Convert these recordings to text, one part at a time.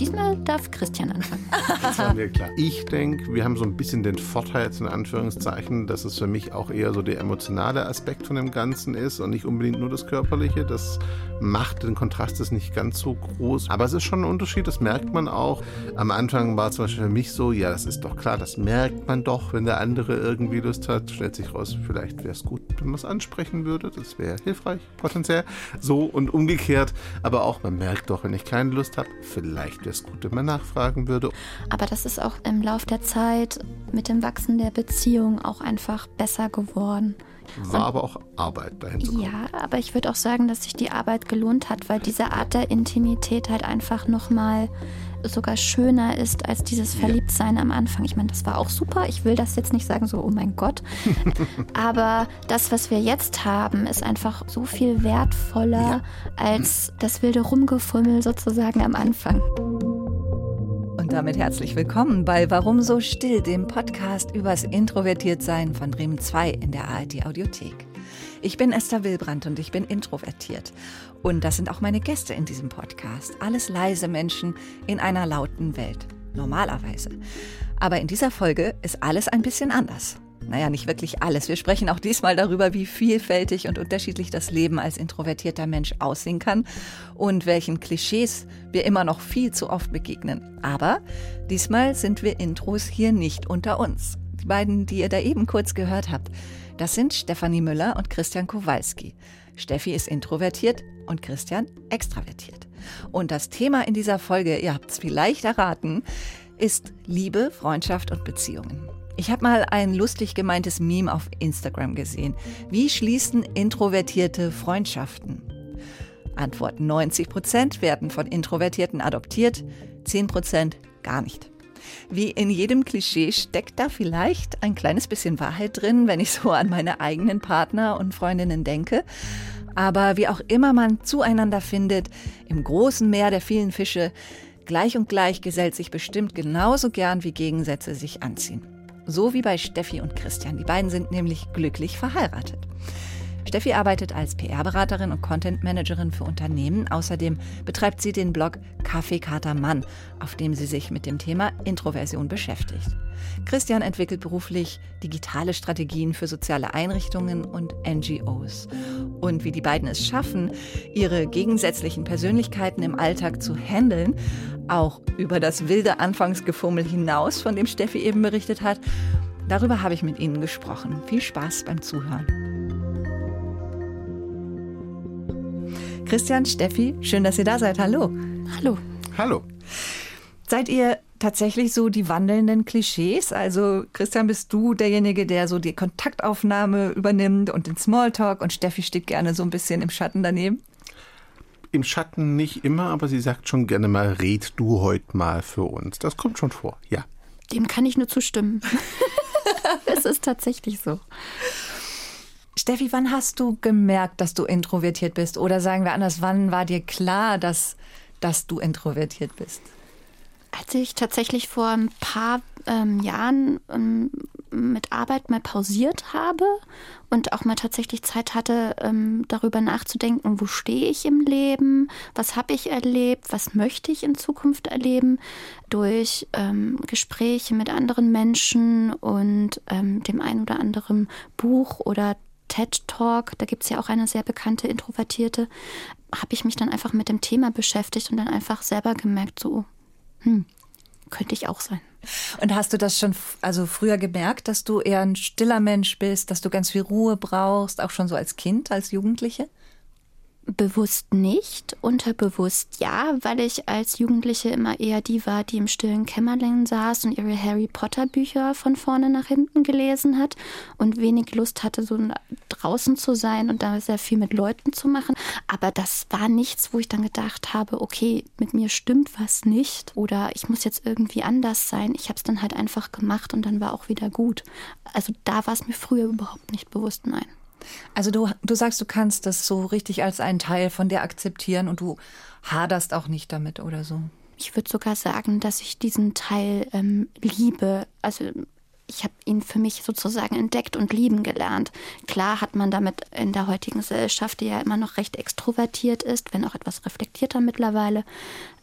diesmal darf Christian anfangen. Das war mir klar. Ich denke, wir haben so ein bisschen den Vorteil, jetzt in Anführungszeichen, dass es für mich auch eher so der emotionale Aspekt von dem Ganzen ist und nicht unbedingt nur das Körperliche. Das macht den Kontrast ist nicht ganz so groß. Aber es ist schon ein Unterschied, das merkt man auch. Am Anfang war zum Beispiel für mich so, ja, das ist doch klar, das merkt man doch, wenn der andere irgendwie Lust hat. Stellt sich raus, vielleicht wäre es gut, wenn man es ansprechen würde. Das wäre hilfreich, potenziell. So und umgekehrt. Aber auch, man merkt doch, wenn ich keine Lust habe, vielleicht es gut, man nachfragen würde. Aber das ist auch im Lauf der Zeit mit dem Wachsen der Beziehung auch einfach besser geworden. War und, aber auch Arbeit dahin zu kommen. Ja, aber ich würde auch sagen, dass sich die Arbeit gelohnt hat, weil diese Art der Intimität halt einfach nochmal sogar schöner ist als dieses Verliebtsein am Anfang. Ich meine, das war auch super. Ich will das jetzt nicht sagen, so, oh mein Gott. Aber das, was wir jetzt haben, ist einfach so viel wertvoller ja. als das wilde Rumgefummel sozusagen am Anfang. Damit herzlich willkommen bei Warum so still, dem Podcast übers Introvertiertsein von Bremen 2 in der ARD Audiothek. Ich bin Esther Wilbrandt und ich bin introvertiert. Und das sind auch meine Gäste in diesem Podcast. Alles leise Menschen in einer lauten Welt. Normalerweise. Aber in dieser Folge ist alles ein bisschen anders. Naja, nicht wirklich alles. Wir sprechen auch diesmal darüber, wie vielfältig und unterschiedlich das Leben als introvertierter Mensch aussehen kann und welchen Klischees wir immer noch viel zu oft begegnen. Aber diesmal sind wir Intros hier nicht unter uns. Die beiden, die ihr da eben kurz gehört habt, das sind Stefanie Müller und Christian Kowalski. Steffi ist introvertiert und Christian extravertiert. Und das Thema in dieser Folge, ihr habt es vielleicht erraten, ist Liebe, Freundschaft und Beziehungen. Ich habe mal ein lustig gemeintes Meme auf Instagram gesehen. Wie schließen introvertierte Freundschaften? Antwort 90 Prozent werden von Introvertierten adoptiert, 10 Prozent gar nicht. Wie in jedem Klischee steckt da vielleicht ein kleines bisschen Wahrheit drin, wenn ich so an meine eigenen Partner und Freundinnen denke. Aber wie auch immer man zueinander findet, im großen Meer der vielen Fische, gleich und gleich gesellt sich bestimmt genauso gern, wie Gegensätze sich anziehen. So wie bei Steffi und Christian. Die beiden sind nämlich glücklich verheiratet. Steffi arbeitet als PR-Beraterin und Content-Managerin für Unternehmen. Außerdem betreibt sie den Blog Kaffeekater Mann, auf dem sie sich mit dem Thema Introversion beschäftigt. Christian entwickelt beruflich digitale Strategien für soziale Einrichtungen und NGOs. Und wie die beiden es schaffen, ihre gegensätzlichen Persönlichkeiten im Alltag zu handeln, auch über das wilde Anfangsgefummel hinaus, von dem Steffi eben berichtet hat, darüber habe ich mit Ihnen gesprochen. Viel Spaß beim Zuhören. Christian, Steffi, schön, dass ihr da seid. Hallo. Hallo. Hallo. Seid ihr tatsächlich so die wandelnden Klischees? Also Christian, bist du derjenige, der so die Kontaktaufnahme übernimmt und den Smalltalk und Steffi steht gerne so ein bisschen im Schatten daneben? Im Schatten nicht immer, aber sie sagt schon gerne mal, red du heute mal für uns. Das kommt schon vor, ja. Dem kann ich nur zustimmen. es ist tatsächlich so. Steffi, wann hast du gemerkt, dass du introvertiert bist? Oder sagen wir anders, wann war dir klar, dass, dass du introvertiert bist? Als ich tatsächlich vor ein paar ähm, Jahren ähm, mit Arbeit mal pausiert habe und auch mal tatsächlich Zeit hatte, ähm, darüber nachzudenken, wo stehe ich im Leben, was habe ich erlebt, was möchte ich in Zukunft erleben, durch ähm, Gespräche mit anderen Menschen und ähm, dem ein oder anderen Buch oder TED Talk, da gibt es ja auch eine sehr bekannte Introvertierte, habe ich mich dann einfach mit dem Thema beschäftigt und dann einfach selber gemerkt, so, hm, könnte ich auch sein. Und hast du das schon also früher gemerkt, dass du eher ein stiller Mensch bist, dass du ganz viel Ruhe brauchst, auch schon so als Kind, als Jugendliche? Bewusst nicht, unterbewusst ja, weil ich als Jugendliche immer eher die war, die im stillen Kämmerlein saß und ihre Harry Potter Bücher von vorne nach hinten gelesen hat und wenig Lust hatte, so draußen zu sein und da sehr viel mit Leuten zu machen. Aber das war nichts, wo ich dann gedacht habe, okay, mit mir stimmt was nicht oder ich muss jetzt irgendwie anders sein. Ich habe es dann halt einfach gemacht und dann war auch wieder gut. Also da war es mir früher überhaupt nicht bewusst, nein. Also du, du sagst, du kannst das so richtig als einen Teil von dir akzeptieren und du haderst auch nicht damit oder so. Ich würde sogar sagen, dass ich diesen Teil ähm, liebe. Also ich habe ihn für mich sozusagen entdeckt und lieben gelernt. Klar hat man damit in der heutigen Gesellschaft, die ja immer noch recht extrovertiert ist, wenn auch etwas reflektierter mittlerweile,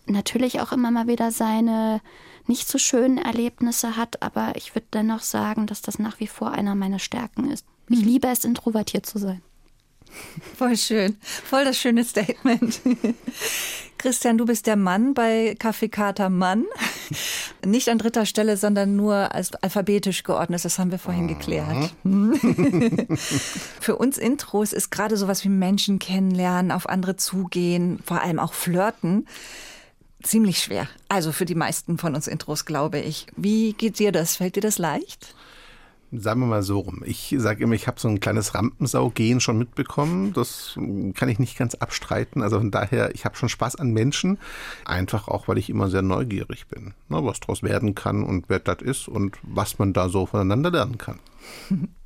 natürlich auch immer mal wieder seine nicht so schönen Erlebnisse hat, aber ich würde dennoch sagen, dass das nach wie vor einer meiner Stärken ist. Ich mhm. liebe es, introvertiert zu sein. Voll schön. Voll das schöne Statement. Christian, du bist der Mann bei Kaffeekater Mann. Nicht an dritter Stelle, sondern nur als alphabetisch geordnet. Das haben wir vorhin geklärt. Für uns Intros ist gerade sowas wie Menschen kennenlernen, auf andere zugehen, vor allem auch flirten ziemlich schwer. Also für die meisten von uns Intros, glaube ich. Wie geht dir das? Fällt dir das leicht? Sagen wir mal so rum. Ich sage immer, ich habe so ein kleines Rampensau-Gehen schon mitbekommen. Das kann ich nicht ganz abstreiten. Also von daher, ich habe schon Spaß an Menschen. Einfach auch, weil ich immer sehr neugierig bin. Ne, was daraus werden kann und wer das ist und was man da so voneinander lernen kann.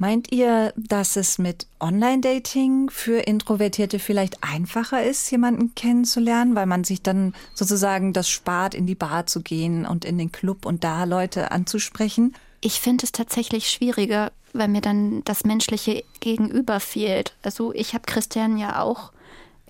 Meint ihr, dass es mit Online-Dating für Introvertierte vielleicht einfacher ist, jemanden kennenzulernen, weil man sich dann sozusagen das spart, in die Bar zu gehen und in den Club und da Leute anzusprechen? Ich finde es tatsächlich schwieriger, weil mir dann das menschliche Gegenüber fehlt. Also ich habe Christian ja auch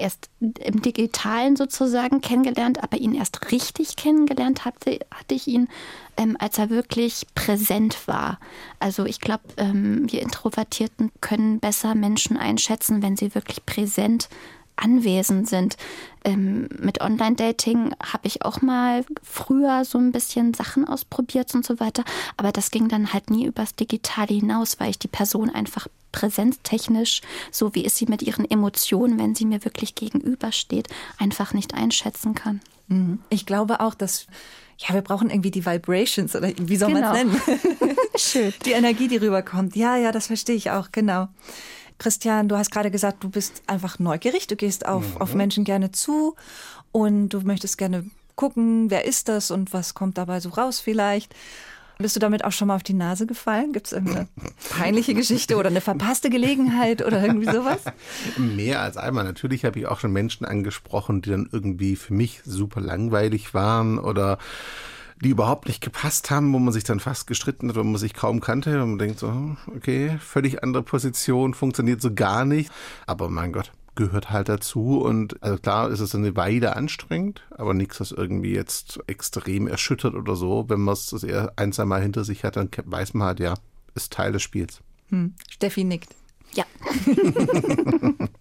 erst im Digitalen sozusagen kennengelernt, aber ihn erst richtig kennengelernt hatte, hatte ich ihn, ähm, als er wirklich präsent war. Also ich glaube, ähm, wir Introvertierten können besser Menschen einschätzen, wenn sie wirklich präsent anwesend sind. Ähm, mit Online-Dating habe ich auch mal früher so ein bisschen Sachen ausprobiert und so weiter, aber das ging dann halt nie übers Digitale hinaus, weil ich die Person einfach präsenztechnisch, so wie ist sie mit ihren Emotionen, wenn sie mir wirklich gegenübersteht, einfach nicht einschätzen kann. Mhm. Ich glaube auch, dass ja, wir brauchen irgendwie die Vibrations oder wie soll genau. man es nennen? Schön. Die Energie, die rüberkommt. Ja, ja, das verstehe ich auch, genau. Christian, du hast gerade gesagt, du bist einfach neugierig, du gehst auf, mhm. auf Menschen gerne zu und du möchtest gerne gucken, wer ist das und was kommt dabei so raus vielleicht. Bist du damit auch schon mal auf die Nase gefallen? Gibt es irgendeine peinliche Geschichte oder eine verpasste Gelegenheit oder irgendwie sowas? Mehr als einmal. Natürlich habe ich auch schon Menschen angesprochen, die dann irgendwie für mich super langweilig waren oder die überhaupt nicht gepasst haben, wo man sich dann fast gestritten hat, wo man sich kaum kannte und man denkt so, okay, völlig andere Position, funktioniert so gar nicht. Aber mein Gott, gehört halt dazu und also klar ist es eine Weile anstrengend, aber nichts, was irgendwie jetzt extrem erschüttert oder so. Wenn man es eher ein, zwei Mal hinter sich hat, dann weiß man halt, ja, ist Teil des Spiels. Hm. Steffi nickt. Ja.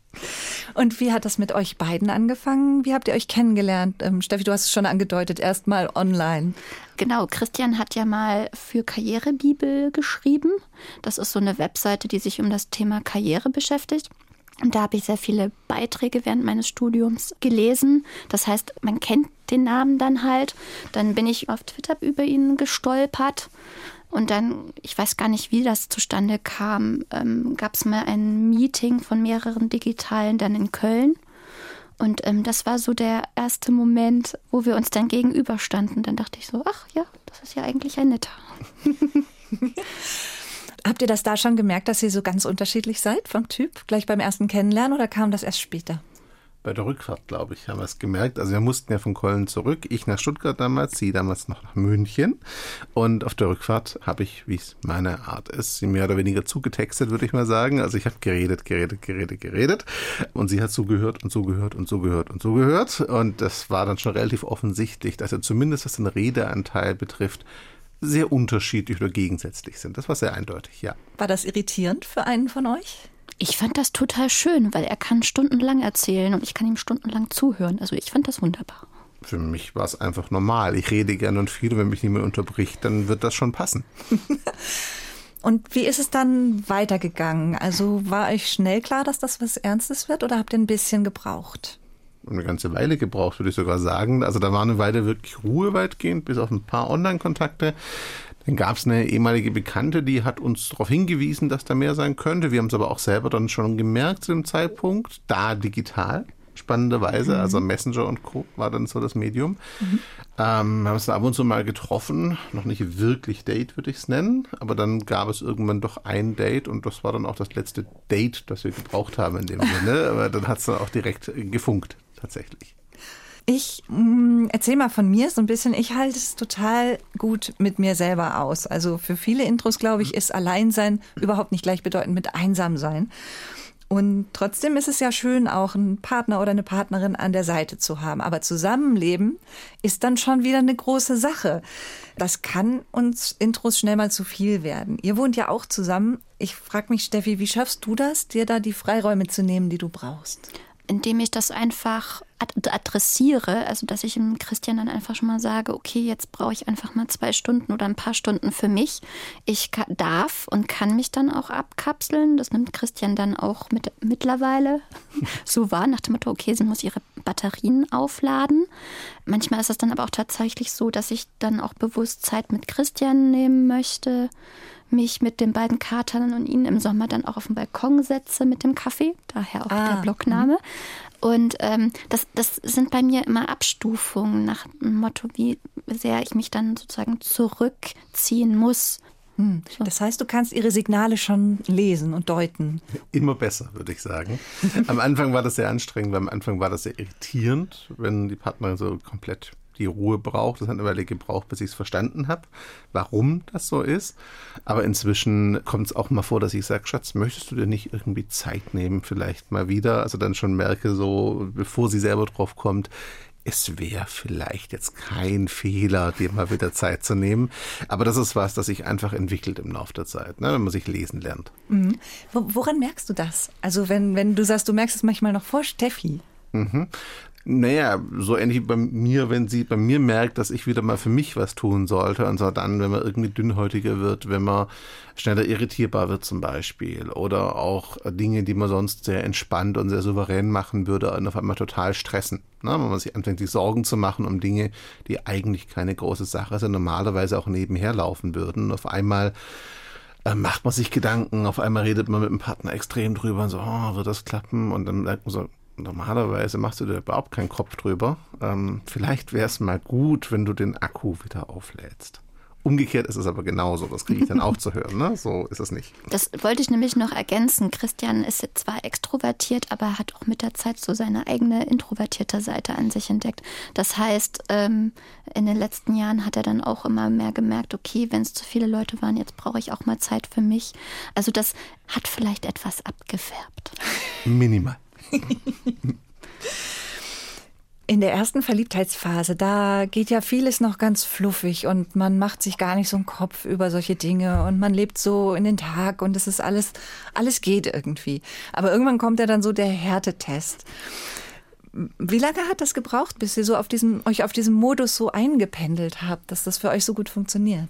Und wie hat das mit euch beiden angefangen? Wie habt ihr euch kennengelernt? Ähm, Steffi, du hast es schon angedeutet, erstmal online. Genau, Christian hat ja mal für Karrierebibel geschrieben. Das ist so eine Webseite, die sich um das Thema Karriere beschäftigt. Und da habe ich sehr viele Beiträge während meines Studiums gelesen. Das heißt, man kennt den Namen dann halt. Dann bin ich auf Twitter über ihn gestolpert und dann, ich weiß gar nicht, wie das zustande kam, ähm, gab es mal ein Meeting von mehreren Digitalen dann in Köln. Und ähm, das war so der erste Moment, wo wir uns dann gegenüberstanden. Dann dachte ich so, ach ja, das ist ja eigentlich ein netter. Habt ihr das da schon gemerkt, dass ihr so ganz unterschiedlich seid vom Typ, gleich beim ersten Kennenlernen oder kam das erst später? Bei der Rückfahrt, glaube ich, haben wir es gemerkt. Also wir mussten ja von Köln zurück, ich nach Stuttgart damals, sie damals noch nach München. Und auf der Rückfahrt habe ich, wie es meine Art ist, sie mehr oder weniger zugetextet, würde ich mal sagen. Also ich habe geredet, geredet, geredet, geredet. Und sie hat zugehört und zugehört und zugehört und zugehört. Und das war dann schon relativ offensichtlich, dass er zumindest was den Redeanteil betrifft, sehr unterschiedlich oder gegensätzlich sind. Das war sehr eindeutig, ja. War das irritierend für einen von euch? Ich fand das total schön, weil er kann stundenlang erzählen und ich kann ihm stundenlang zuhören. Also ich fand das wunderbar. Für mich war es einfach normal. Ich rede gerne und viel, wenn mich niemand unterbricht, dann wird das schon passen. und wie ist es dann weitergegangen? Also war euch schnell klar, dass das was Ernstes wird oder habt ihr ein bisschen gebraucht? eine ganze Weile gebraucht, würde ich sogar sagen. Also da war eine Weile wirklich Ruhe weitgehend, bis auf ein paar Online-Kontakte. Dann gab es eine ehemalige Bekannte, die hat uns darauf hingewiesen, dass da mehr sein könnte. Wir haben es aber auch selber dann schon gemerkt zu dem Zeitpunkt, da digital spannenderweise. Mhm. Also Messenger und Co. war dann so das Medium. Mhm. Ähm, haben uns ab und zu mal getroffen. Noch nicht wirklich Date, würde ich es nennen. Aber dann gab es irgendwann doch ein Date und das war dann auch das letzte Date, das wir gebraucht haben in dem Sinne. Aber dann hat es dann auch direkt gefunkt, tatsächlich. Ich mm, erzähle mal von mir so ein bisschen. Ich halte es total gut mit mir selber aus. Also für viele Intros, glaube ich, ist Alleinsein überhaupt nicht gleichbedeutend mit Einsamsein. Und trotzdem ist es ja schön, auch einen Partner oder eine Partnerin an der Seite zu haben. Aber Zusammenleben ist dann schon wieder eine große Sache. Das kann uns Intros schnell mal zu viel werden. Ihr wohnt ja auch zusammen. Ich frage mich, Steffi, wie schaffst du das, dir da die Freiräume zu nehmen, die du brauchst? indem ich das einfach adressiere, also dass ich dem Christian dann einfach schon mal sage, okay, jetzt brauche ich einfach mal zwei Stunden oder ein paar Stunden für mich. Ich darf und kann mich dann auch abkapseln. Das nimmt Christian dann auch mit, mittlerweile so wahr, nach dem Motto, okay, sie muss ihre Batterien aufladen. Manchmal ist es dann aber auch tatsächlich so, dass ich dann auch bewusst Zeit mit Christian nehmen möchte mich mit den beiden Katern und ihnen im Sommer dann auch auf den Balkon setze mit dem Kaffee, daher auch ah, der Blockname. Und ähm, das, das sind bei mir immer Abstufungen nach dem Motto, wie sehr ich mich dann sozusagen zurückziehen muss. Hm. So. Das heißt, du kannst ihre Signale schon lesen und deuten. Immer besser, würde ich sagen. Am Anfang war das sehr anstrengend, weil am Anfang war das sehr irritierend, wenn die Partnerin so komplett die Ruhe braucht. Das hat eine Weile gebraucht, bis ich es verstanden habe, warum das so ist. Aber inzwischen kommt es auch mal vor, dass ich sage, Schatz, möchtest du dir nicht irgendwie Zeit nehmen, vielleicht mal wieder? Also dann schon merke, so bevor sie selber drauf kommt, es wäre vielleicht jetzt kein Fehler, dir mal wieder Zeit zu nehmen. Aber das ist was, das sich einfach entwickelt im Laufe der Zeit, ne, wenn man sich lesen lernt. Mhm. Woran merkst du das? Also wenn, wenn du sagst, du merkst es manchmal noch vor Steffi. Mhm. Naja, so ähnlich wie bei mir, wenn sie bei mir merkt, dass ich wieder mal für mich was tun sollte. Und zwar dann, wenn man irgendwie dünnhäutiger wird, wenn man schneller irritierbar wird zum Beispiel. Oder auch Dinge, die man sonst sehr entspannt und sehr souverän machen würde, und auf einmal total stressen. Ne? Wenn man sich anfängt, sich Sorgen zu machen um Dinge, die eigentlich keine große Sache sind, normalerweise auch nebenher laufen würden. Und auf einmal äh, macht man sich Gedanken, auf einmal redet man mit dem Partner extrem drüber und so, oh, wird das klappen? Und dann merkt man so, normalerweise machst du dir überhaupt keinen Kopf drüber. Ähm, vielleicht wäre es mal gut, wenn du den Akku wieder auflädst. Umgekehrt ist es aber genauso, das kriege ich dann auch zu hören. Ne? So ist es nicht. Das wollte ich nämlich noch ergänzen. Christian ist jetzt zwar extrovertiert, aber er hat auch mit der Zeit so seine eigene introvertierte Seite an sich entdeckt. Das heißt, ähm, in den letzten Jahren hat er dann auch immer mehr gemerkt, okay, wenn es zu viele Leute waren, jetzt brauche ich auch mal Zeit für mich. Also das hat vielleicht etwas abgefärbt. Minimal. In der ersten Verliebtheitsphase, da geht ja vieles noch ganz fluffig und man macht sich gar nicht so einen Kopf über solche Dinge und man lebt so in den Tag und es ist alles, alles geht irgendwie. Aber irgendwann kommt ja dann so der Härtetest. Wie lange hat das gebraucht, bis ihr so auf diesem, euch auf diesem Modus so eingependelt habt, dass das für euch so gut funktioniert?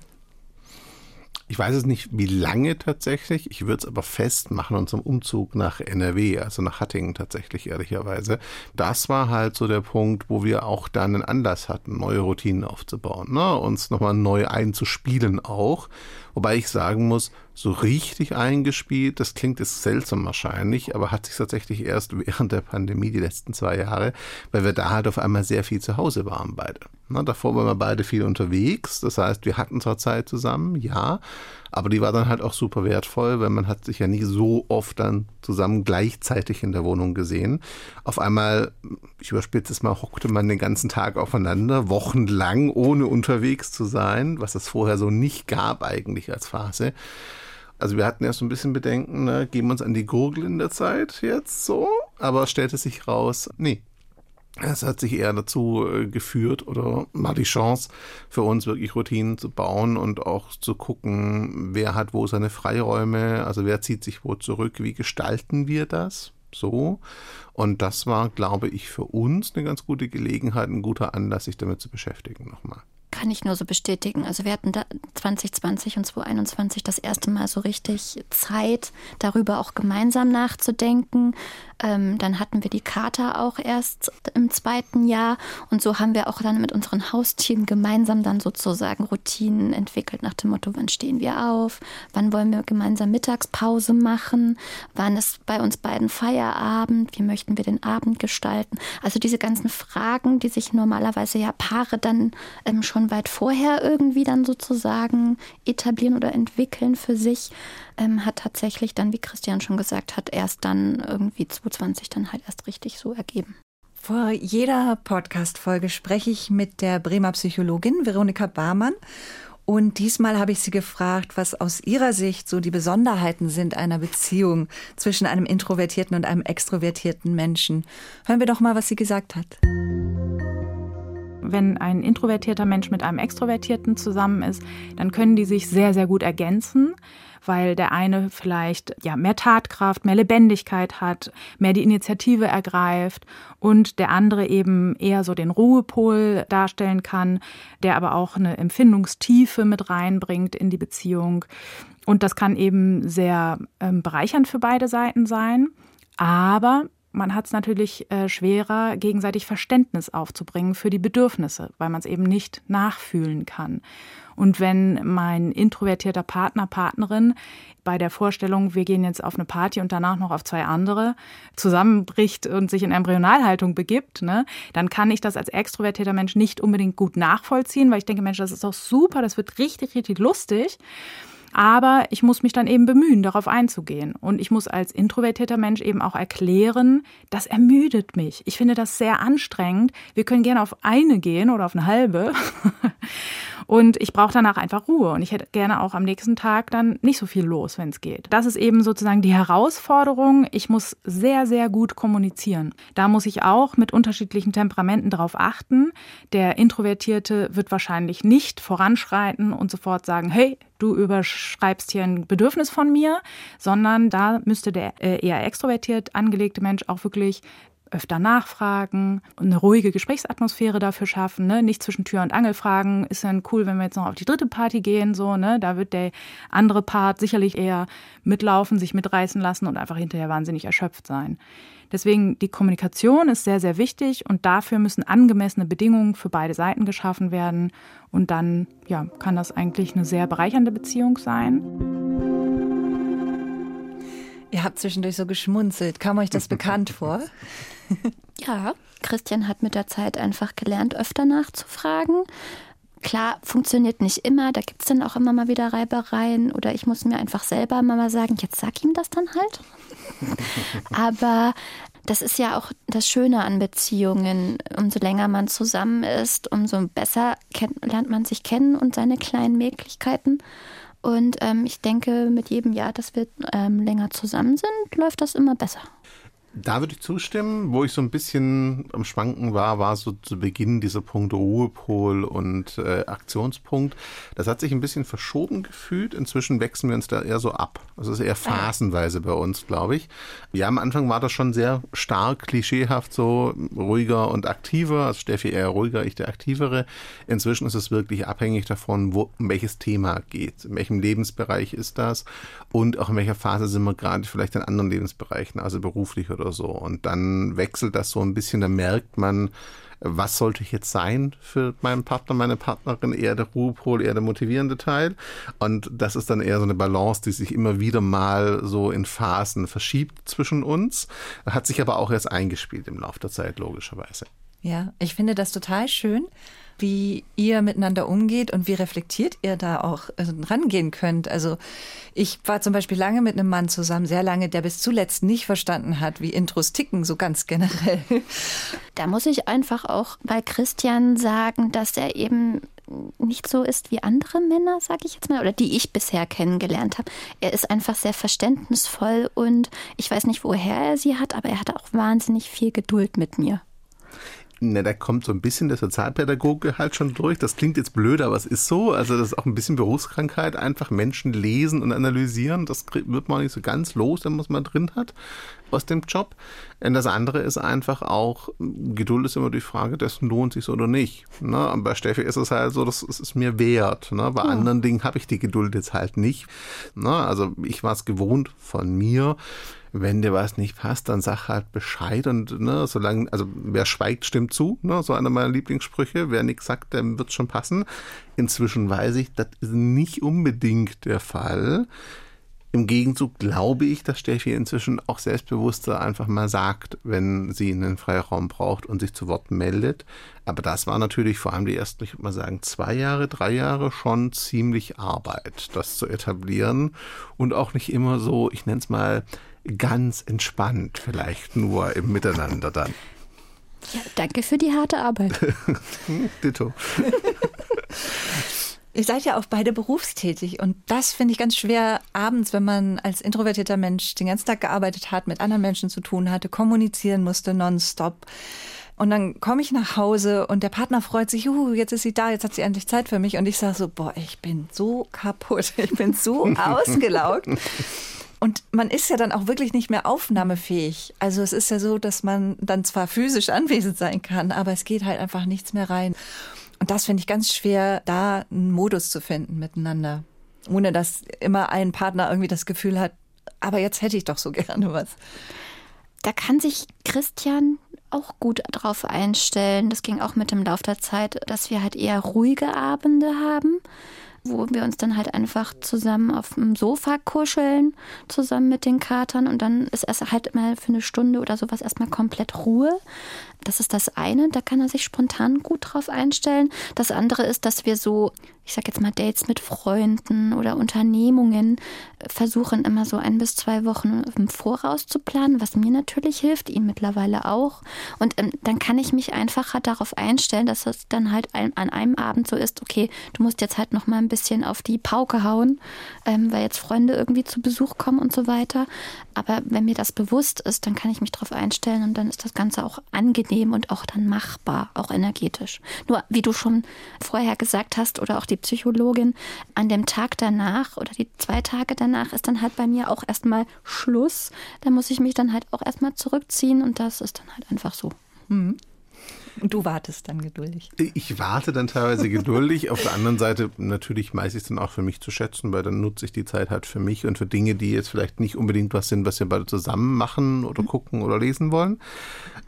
Ich weiß es nicht, wie lange tatsächlich. Ich würde es aber festmachen unserem Umzug nach NRW, also nach Hattingen tatsächlich ehrlicherweise. Das war halt so der Punkt, wo wir auch dann einen Anlass hatten, neue Routinen aufzubauen, ne? uns nochmal neu einzuspielen auch. Wobei ich sagen muss, so richtig eingespielt, das klingt jetzt seltsam wahrscheinlich, aber hat sich tatsächlich erst während der Pandemie die letzten zwei Jahre, weil wir da halt auf einmal sehr viel zu Hause waren beide. Na, davor waren wir beide viel unterwegs, das heißt, wir hatten zwar Zeit zusammen, ja, aber die war dann halt auch super wertvoll, weil man hat sich ja nie so oft dann zusammen gleichzeitig in der Wohnung gesehen. Auf einmal, ich überspitze es mal, hockte man den ganzen Tag aufeinander, wochenlang, ohne unterwegs zu sein, was es vorher so nicht gab eigentlich als Phase. Also wir hatten erst so ein bisschen Bedenken, ne, geben wir uns an die Gurgel in der Zeit jetzt so, aber stellte sich raus, nee, es hat sich eher dazu äh, geführt oder mal die Chance für uns wirklich Routinen zu bauen und auch zu gucken, wer hat wo seine Freiräume, also wer zieht sich wo zurück, wie gestalten wir das so. Und das war, glaube ich, für uns eine ganz gute Gelegenheit, ein guter Anlass, sich damit zu beschäftigen nochmal. Kann ich nur so bestätigen. Also wir hatten da 2020 und 2021 das erste Mal so richtig Zeit, darüber auch gemeinsam nachzudenken. Ähm, dann hatten wir die Kater auch erst im zweiten Jahr. Und so haben wir auch dann mit unseren Haustieren gemeinsam dann sozusagen Routinen entwickelt nach dem Motto, wann stehen wir auf, wann wollen wir gemeinsam Mittagspause machen, wann ist bei uns beiden Feierabend, wie möchten wir den Abend gestalten. Also diese ganzen Fragen, die sich normalerweise ja Paare dann ähm, schon weit vorher irgendwie dann sozusagen etablieren oder entwickeln für sich, ähm, hat tatsächlich dann, wie Christian schon gesagt hat, erst dann irgendwie 2020 dann halt erst richtig so ergeben. Vor jeder Podcast-Folge spreche ich mit der Bremer Psychologin Veronika Barmann Und diesmal habe ich Sie gefragt, was aus Ihrer Sicht so die Besonderheiten sind einer Beziehung zwischen einem introvertierten und einem extrovertierten Menschen. Hören wir doch mal, was sie gesagt hat. Wenn ein introvertierter Mensch mit einem extrovertierten zusammen ist, dann können die sich sehr, sehr gut ergänzen weil der eine vielleicht ja mehr Tatkraft, mehr Lebendigkeit hat, mehr die Initiative ergreift und der andere eben eher so den Ruhepol darstellen kann, der aber auch eine Empfindungstiefe mit reinbringt in die Beziehung. Und das kann eben sehr ähm, bereichernd für beide Seiten sein. Aber man hat es natürlich äh, schwerer, gegenseitig Verständnis aufzubringen für die Bedürfnisse, weil man es eben nicht nachfühlen kann. Und wenn mein introvertierter Partner, Partnerin bei der Vorstellung, wir gehen jetzt auf eine Party und danach noch auf zwei andere, zusammenbricht und sich in Embryonalhaltung begibt, ne, dann kann ich das als extrovertierter Mensch nicht unbedingt gut nachvollziehen, weil ich denke, Mensch, das ist doch super, das wird richtig, richtig lustig. Aber ich muss mich dann eben bemühen, darauf einzugehen. Und ich muss als introvertierter Mensch eben auch erklären, das ermüdet mich. Ich finde das sehr anstrengend. Wir können gerne auf eine gehen oder auf eine halbe. Und ich brauche danach einfach Ruhe. Und ich hätte gerne auch am nächsten Tag dann nicht so viel los, wenn es geht. Das ist eben sozusagen die Herausforderung. Ich muss sehr, sehr gut kommunizieren. Da muss ich auch mit unterschiedlichen Temperamenten darauf achten. Der Introvertierte wird wahrscheinlich nicht voranschreiten und sofort sagen, hey, du überschreibst hier ein Bedürfnis von mir, sondern da müsste der äh, eher extrovertiert angelegte Mensch auch wirklich öfter nachfragen und eine ruhige Gesprächsatmosphäre dafür schaffen, ne? nicht zwischen Tür und Angel fragen, ist dann cool, wenn wir jetzt noch auf die dritte Party gehen, so, ne? Da wird der andere Part sicherlich eher mitlaufen, sich mitreißen lassen und einfach hinterher wahnsinnig erschöpft sein. Deswegen die Kommunikation ist sehr, sehr wichtig und dafür müssen angemessene Bedingungen für beide Seiten geschaffen werden. Und dann ja, kann das eigentlich eine sehr bereichernde Beziehung sein. Ihr habt zwischendurch so geschmunzelt. Kam euch das bekannt vor? Ja, Christian hat mit der Zeit einfach gelernt, öfter nachzufragen. Klar, funktioniert nicht immer, da gibt es dann auch immer mal wieder Reibereien oder ich muss mir einfach selber mal sagen, jetzt sag ihm das dann halt. Aber das ist ja auch das Schöne an Beziehungen. Umso länger man zusammen ist, umso besser kennt, lernt man sich kennen und seine kleinen Möglichkeiten. Und ähm, ich denke, mit jedem Jahr, dass wir ähm, länger zusammen sind, läuft das immer besser. Da würde ich zustimmen. Wo ich so ein bisschen am Schwanken war, war so zu Beginn dieser Punkt Ruhepol und äh, Aktionspunkt. Das hat sich ein bisschen verschoben gefühlt. Inzwischen wechseln wir uns da eher so ab. Also es ist eher phasenweise bei uns, glaube ich. Ja, am Anfang war das schon sehr stark klischeehaft, so ruhiger und aktiver. Also Steffi eher ruhiger, ich der aktivere. Inzwischen ist es wirklich abhängig davon, wo, um welches Thema geht. In welchem Lebensbereich ist das? Und auch in welcher Phase sind wir gerade vielleicht in anderen Lebensbereichen, also beruflich oder so. Und dann wechselt das so ein bisschen, dann merkt man, was sollte ich jetzt sein für meinen Partner, meine Partnerin, eher der Ruhepol, eher der motivierende Teil. Und das ist dann eher so eine Balance, die sich immer wieder mal so in Phasen verschiebt zwischen uns, hat sich aber auch erst eingespielt im Laufe der Zeit, logischerweise. Ja, ich finde das total schön, wie ihr miteinander umgeht und wie reflektiert ihr da auch äh, rangehen könnt. Also ich war zum Beispiel lange mit einem Mann zusammen, sehr lange, der bis zuletzt nicht verstanden hat, wie Intros ticken, so ganz generell. Da muss ich einfach auch bei Christian sagen, dass er eben nicht so ist wie andere Männer, sage ich jetzt mal, oder die ich bisher kennengelernt habe. Er ist einfach sehr verständnisvoll und ich weiß nicht, woher er sie hat, aber er hat auch wahnsinnig viel Geduld mit mir. Na, da kommt so ein bisschen der Sozialpädagoge halt schon durch. Das klingt jetzt blöd, aber es ist so. Also das ist auch ein bisschen Berufskrankheit. Einfach Menschen lesen und analysieren. Das wird man nicht so ganz los, wenn man es mal drin hat aus dem Job. Und das andere ist einfach auch, Geduld ist immer die Frage dessen, lohnt sich oder nicht. Ne? Und bei Steffi ist es halt so, das ist mir wert. Ne? Bei ja. anderen Dingen habe ich die Geduld jetzt halt nicht. Ne? Also ich war es gewohnt von mir wenn dir was nicht passt, dann sag halt Bescheid und ne, solange, also wer schweigt, stimmt zu, ne, so einer meiner Lieblingssprüche, wer nichts sagt, dem wird schon passen. Inzwischen weiß ich, das ist nicht unbedingt der Fall. Im Gegenzug glaube ich, dass Steffi inzwischen auch selbstbewusster einfach mal sagt, wenn sie einen Freiraum braucht und sich zu Wort meldet. Aber das war natürlich vor allem die ersten, ich würde mal sagen, zwei Jahre, drei Jahre schon ziemlich Arbeit, das zu etablieren und auch nicht immer so, ich nenne es mal, ganz entspannt, vielleicht nur im Miteinander dann. Ja, danke für die harte Arbeit. Ditto. Ihr seid ja auch beide berufstätig und das finde ich ganz schwer abends, wenn man als introvertierter Mensch den ganzen Tag gearbeitet hat, mit anderen Menschen zu tun hatte, kommunizieren musste nonstop. Und dann komme ich nach Hause und der Partner freut sich, juhu, jetzt ist sie da, jetzt hat sie endlich Zeit für mich. Und ich sage so, boah, ich bin so kaputt, ich bin so ausgelaugt. Und man ist ja dann auch wirklich nicht mehr aufnahmefähig. Also es ist ja so, dass man dann zwar physisch anwesend sein kann, aber es geht halt einfach nichts mehr rein. Und das finde ich ganz schwer, da einen Modus zu finden miteinander. Ohne dass immer ein Partner irgendwie das Gefühl hat, aber jetzt hätte ich doch so gerne was. Da kann sich Christian auch gut drauf einstellen. Das ging auch mit dem Lauf der Zeit, dass wir halt eher ruhige Abende haben, wo wir uns dann halt einfach zusammen auf dem Sofa kuscheln, zusammen mit den Katern und dann ist erst halt mal für eine Stunde oder sowas erstmal komplett Ruhe. Das ist das eine, da kann er sich spontan gut drauf einstellen. Das andere ist, dass wir so, ich sag jetzt mal Dates mit Freunden oder Unternehmungen versuchen immer so ein bis zwei Wochen im Voraus zu planen, was mir natürlich hilft, ihm mittlerweile auch. Und ähm, dann kann ich mich einfacher darauf einstellen, dass es dann halt an einem Abend so ist, okay, du musst jetzt halt noch mal ein bisschen auf die Pauke hauen, ähm, weil jetzt Freunde irgendwie zu Besuch kommen und so weiter. Aber wenn mir das bewusst ist, dann kann ich mich darauf einstellen und dann ist das Ganze auch angenehm und auch dann machbar, auch energetisch. Nur, wie du schon vorher gesagt hast oder auch die Psychologin, an dem Tag danach oder die zwei Tage danach ist dann halt bei mir auch erstmal Schluss. Da muss ich mich dann halt auch erstmal zurückziehen und das ist dann halt einfach so. Mhm. Und du wartest dann geduldig. Ich warte dann teilweise geduldig. Auf der anderen Seite natürlich weiß ich es dann auch für mich zu schätzen, weil dann nutze ich die Zeit halt für mich und für Dinge, die jetzt vielleicht nicht unbedingt was sind, was wir beide zusammen machen oder gucken oder lesen wollen.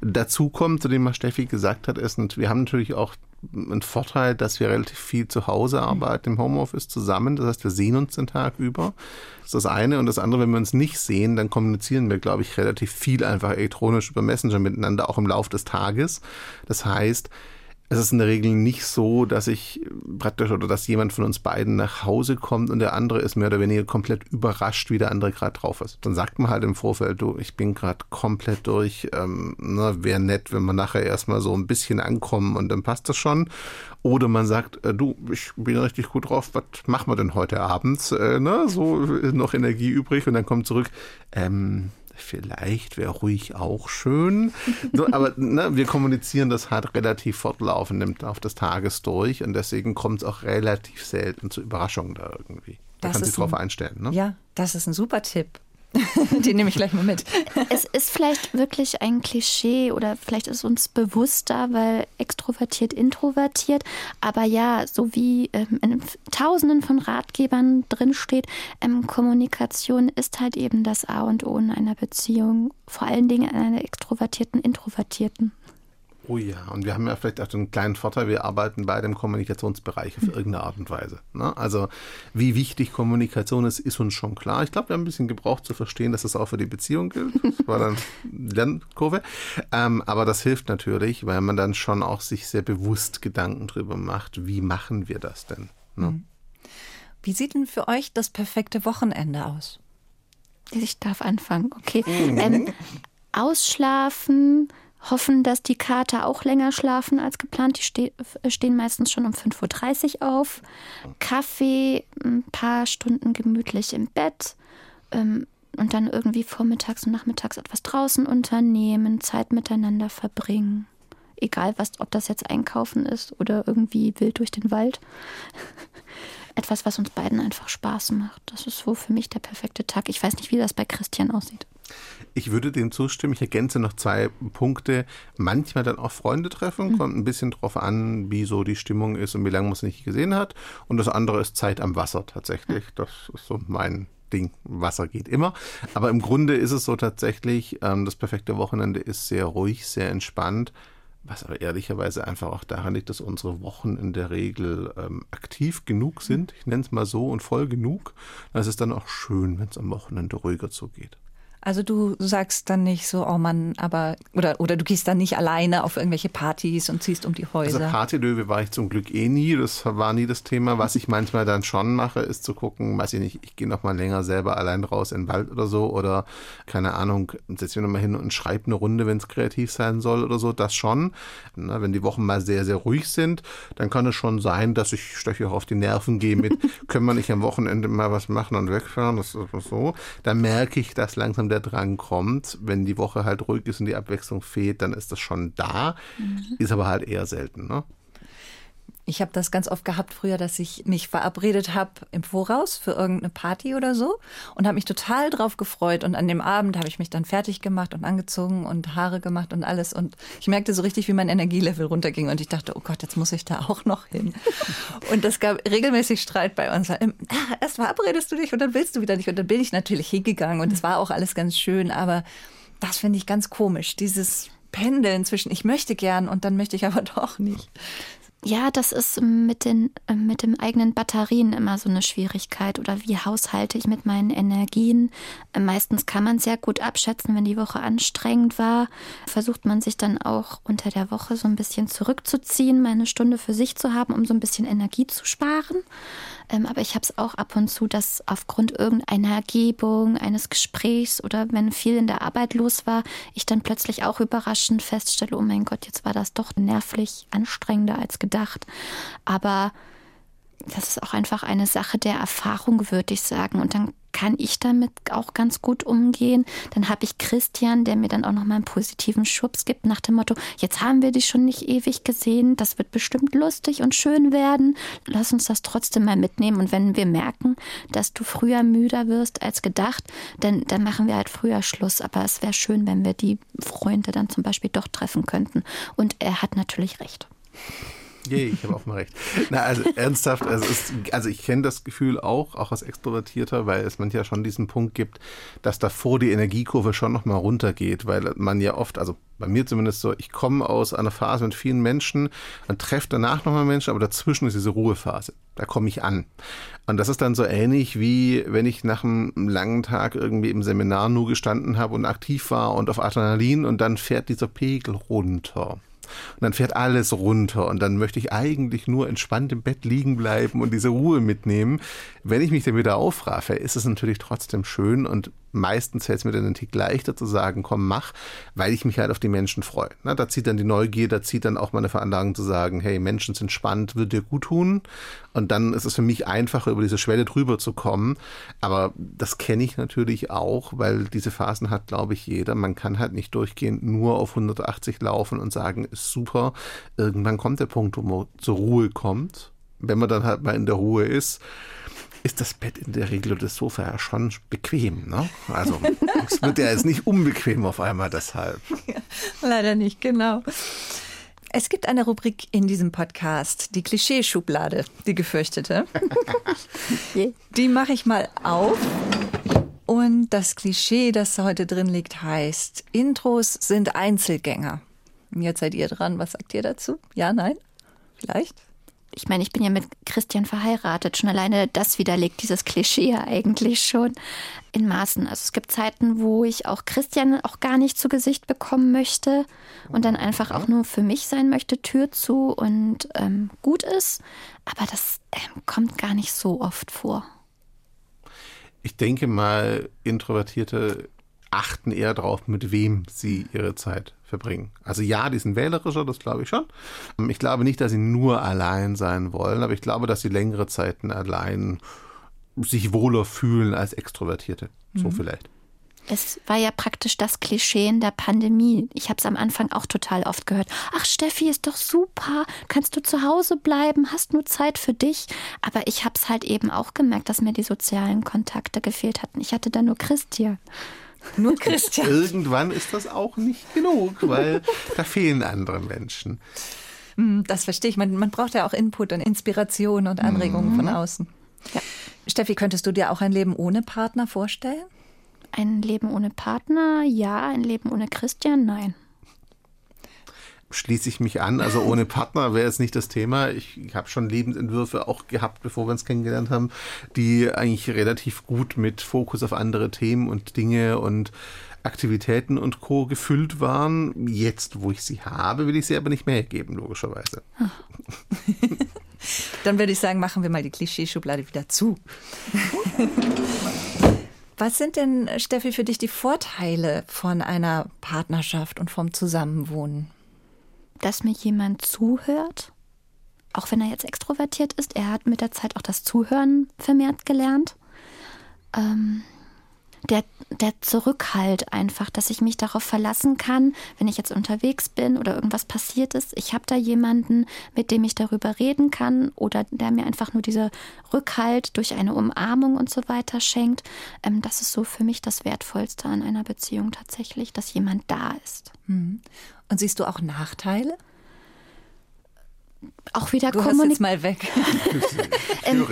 Dazu kommt, zu dem, was Steffi gesagt hat, ist, wir haben natürlich auch einen Vorteil, dass wir relativ viel zu Hause arbeiten im Homeoffice zusammen. Das heißt, wir sehen uns den Tag über. Das ist das eine. Und das andere, wenn wir uns nicht sehen, dann kommunizieren wir, glaube ich, relativ viel einfach elektronisch über Messenger miteinander, auch im Laufe des Tages. Das heißt, es ist in der Regel nicht so, dass ich praktisch oder dass jemand von uns beiden nach Hause kommt und der andere ist mehr oder weniger komplett überrascht, wie der andere gerade drauf ist. Dann sagt man halt im Vorfeld, du, ich bin gerade komplett durch. Ähm, ne, Wäre nett, wenn wir nachher erstmal so ein bisschen ankommen und dann passt das schon. Oder man sagt, äh, du, ich bin richtig gut drauf, was machen wir denn heute Abend? Äh, ne? So noch Energie übrig und dann kommt zurück. Ähm, vielleicht wäre ruhig auch schön. So, aber ne, wir kommunizieren das halt relativ fortlaufend nimmt auf des Tages durch und deswegen kommt es auch relativ selten zu Überraschungen da irgendwie. Da das kann sich drauf einstellen. Ne? Ja, das ist ein super Tipp. Den nehme ich gleich mal mit. Es ist vielleicht wirklich ein Klischee oder vielleicht ist uns bewusster, weil extrovertiert, introvertiert. Aber ja, so wie ähm, in Tausenden von Ratgebern drinsteht, ähm, Kommunikation ist halt eben das A und O in einer Beziehung. Vor allen Dingen in einer extrovertierten, introvertierten. Oh ja, und wir haben ja vielleicht auch den kleinen Vorteil, wir arbeiten beide im Kommunikationsbereich auf irgendeine Art und Weise. Ne? Also wie wichtig Kommunikation ist, ist uns schon klar. Ich glaube, wir haben ein bisschen gebraucht zu verstehen, dass das auch für die Beziehung gilt. Das war dann Lernkurve. Ähm, aber das hilft natürlich, weil man dann schon auch sich sehr bewusst Gedanken drüber macht, wie machen wir das denn? Ne? Mhm. Wie sieht denn für euch das perfekte Wochenende aus? Ich darf anfangen, okay. Mhm. Ähm, ausschlafen, hoffen, dass die Kater auch länger schlafen als geplant. Die ste stehen meistens schon um 5.30 Uhr auf. Kaffee, ein paar Stunden gemütlich im Bett ähm, und dann irgendwie vormittags und nachmittags etwas draußen unternehmen, Zeit miteinander verbringen. Egal, was, ob das jetzt einkaufen ist oder irgendwie wild durch den Wald. etwas, was uns beiden einfach Spaß macht. Das ist so für mich der perfekte Tag. Ich weiß nicht, wie das bei Christian aussieht. Ich würde dem zustimmen. Ich ergänze noch zwei Punkte. Manchmal dann auch Freunde treffen. Mhm. Kommt ein bisschen drauf an, wie so die Stimmung ist und wie lange man es nicht gesehen hat. Und das andere ist Zeit am Wasser tatsächlich. Das ist so mein Ding. Wasser geht immer. Aber im Grunde ist es so tatsächlich, ähm, das perfekte Wochenende ist sehr ruhig, sehr entspannt. Was aber ehrlicherweise einfach auch daran liegt, dass unsere Wochen in der Regel ähm, aktiv genug sind. Ich nenne es mal so und voll genug. Dann ist es dann auch schön, wenn es am Wochenende ruhiger zugeht. Also du sagst dann nicht so, oh Mann, aber oder oder du gehst dann nicht alleine auf irgendwelche Partys und ziehst um die Häuser. Also Partylöwe war ich zum Glück eh nie, das war nie das Thema. Was ich manchmal dann schon mache, ist zu gucken, weiß ich nicht, ich gehe noch mal länger selber allein raus in den Wald oder so oder keine Ahnung, setze mich noch mal hin und schreibe eine Runde, wenn es kreativ sein soll oder so, das schon. Na, wenn die Wochen mal sehr sehr ruhig sind, dann kann es schon sein, dass ich Stöche auch auf die Nerven gehe mit, können wir nicht am Wochenende mal was machen und wegfahren, das ist so. Dann merke ich, dass langsam der Drang kommt. Wenn die Woche halt ruhig ist und die Abwechslung fehlt, dann ist das schon da. Mhm. Ist aber halt eher selten. Ne? Ich habe das ganz oft gehabt früher, dass ich mich verabredet habe im Voraus für irgendeine Party oder so und habe mich total drauf gefreut. Und an dem Abend habe ich mich dann fertig gemacht und angezogen und Haare gemacht und alles. Und ich merkte so richtig, wie mein Energielevel runterging. Und ich dachte, oh Gott, jetzt muss ich da auch noch hin. Und es gab regelmäßig Streit bei uns. Ah, erst verabredest du dich und dann willst du wieder nicht. Und dann bin ich natürlich hingegangen und es war auch alles ganz schön. Aber das finde ich ganz komisch, dieses Pendeln zwischen ich möchte gern und dann möchte ich aber doch nicht. Ja, das ist mit, den, äh, mit dem eigenen Batterien immer so eine Schwierigkeit. Oder wie haushalte ich mit meinen Energien? Meistens kann man sehr gut abschätzen, wenn die Woche anstrengend war. Versucht man sich dann auch unter der Woche so ein bisschen zurückzuziehen, mal eine Stunde für sich zu haben, um so ein bisschen Energie zu sparen. Ähm, aber ich habe es auch ab und zu, dass aufgrund irgendeiner Ergebung, eines Gesprächs oder wenn viel in der Arbeit los war, ich dann plötzlich auch überraschend feststelle, oh mein Gott, jetzt war das doch nervlich anstrengender als gedacht. Aber das ist auch einfach eine Sache der Erfahrung, würde ich sagen. Und dann kann ich damit auch ganz gut umgehen. Dann habe ich Christian, der mir dann auch noch mal einen positiven Schubs gibt nach dem Motto, jetzt haben wir dich schon nicht ewig gesehen, das wird bestimmt lustig und schön werden. Lass uns das trotzdem mal mitnehmen. Und wenn wir merken, dass du früher müder wirst als gedacht, dann, dann machen wir halt früher Schluss. Aber es wäre schön, wenn wir die Freunde dann zum Beispiel doch treffen könnten. Und er hat natürlich recht. Je, ich habe auch mal recht. Na, also ernsthaft, also, ist, also ich kenne das Gefühl auch, auch als Extrovertierter, weil es manchmal schon diesen Punkt gibt, dass davor die Energiekurve schon nochmal runtergeht, weil man ja oft, also bei mir zumindest so, ich komme aus einer Phase mit vielen Menschen, man trefft danach nochmal Menschen, aber dazwischen ist diese Ruhephase. Da komme ich an. Und das ist dann so ähnlich wie wenn ich nach einem langen Tag irgendwie im Seminar nur gestanden habe und aktiv war und auf Adrenalin und dann fährt dieser Pegel runter. Und dann fährt alles runter und dann möchte ich eigentlich nur entspannt im Bett liegen bleiben und diese Ruhe mitnehmen. Wenn ich mich dann wieder aufraffe, ist es natürlich trotzdem schön und meistens fällt es mir dann einen Tick leichter zu sagen, komm, mach, weil ich mich halt auf die Menschen freue. Na, da zieht dann die Neugier, da zieht dann auch meine Veranlagung zu sagen, hey, Menschen sind spannend, wird dir gut tun. Und dann ist es für mich einfacher, über diese Schwelle drüber zu kommen. Aber das kenne ich natürlich auch, weil diese Phasen hat, glaube ich, jeder. Man kann halt nicht durchgehend nur auf 180 laufen und sagen, ist super. Irgendwann kommt der Punkt, wo man zur Ruhe kommt. Wenn man dann halt mal in der Ruhe ist, ist das Bett in der Regel oder das Sofa ja schon bequem. Ne? Also es wird ja jetzt nicht unbequem auf einmal deshalb. Ja, leider nicht, genau. Es gibt eine Rubrik in diesem Podcast, die Klischeeschublade, die gefürchtete. die mache ich mal auf. Und das Klischee, das heute drin liegt, heißt, Intros sind Einzelgänger. Jetzt seid ihr dran. Was sagt ihr dazu? Ja, nein? Vielleicht? Ich meine, ich bin ja mit Christian verheiratet. Schon alleine das widerlegt dieses Klischee eigentlich schon in Maßen. Also es gibt Zeiten, wo ich auch Christian auch gar nicht zu Gesicht bekommen möchte und dann einfach auch nur für mich sein möchte, Tür zu und ähm, gut ist. Aber das ähm, kommt gar nicht so oft vor. Ich denke mal, Introvertierte achten eher darauf, mit wem sie ihre Zeit verbringen. Also ja, die sind wählerischer, das glaube ich schon. Ich glaube nicht, dass sie nur allein sein wollen, aber ich glaube, dass sie längere Zeiten allein sich wohler fühlen als Extrovertierte. So mhm. vielleicht. Es war ja praktisch das Klischee in der Pandemie. Ich habe es am Anfang auch total oft gehört. Ach, Steffi ist doch super. Kannst du zu Hause bleiben? Hast nur Zeit für dich. Aber ich habe es halt eben auch gemerkt, dass mir die sozialen Kontakte gefehlt hatten. Ich hatte da nur Christian. Nur Christian. Irgendwann ist das auch nicht genug, weil da fehlen andere Menschen. Hm, das verstehe ich. Man, man braucht ja auch Input und Inspiration und Anregungen mhm. von außen. Ja. Steffi, könntest du dir auch ein Leben ohne Partner vorstellen? Ein Leben ohne Partner, ja. Ein Leben ohne Christian, nein. Schließe ich mich an. Also ohne Partner wäre es nicht das Thema. Ich, ich habe schon Lebensentwürfe auch gehabt, bevor wir uns kennengelernt haben, die eigentlich relativ gut mit Fokus auf andere Themen und Dinge und Aktivitäten und Co. gefüllt waren. Jetzt, wo ich sie habe, will ich sie aber nicht mehr geben, logischerweise. Dann würde ich sagen, machen wir mal die Klischeeschublade wieder zu. Was sind denn, Steffi, für dich die Vorteile von einer Partnerschaft und vom Zusammenwohnen? Dass mir jemand zuhört, auch wenn er jetzt extrovertiert ist. Er hat mit der Zeit auch das Zuhören vermehrt gelernt. Ähm, der, der Zurückhalt einfach, dass ich mich darauf verlassen kann, wenn ich jetzt unterwegs bin oder irgendwas passiert ist. Ich habe da jemanden, mit dem ich darüber reden kann oder der mir einfach nur dieser Rückhalt durch eine Umarmung und so weiter schenkt. Ähm, das ist so für mich das Wertvollste an einer Beziehung tatsächlich, dass jemand da ist. Mhm. Und siehst du auch Nachteile? Auch wieder Kommunikation. mal weg. ähm,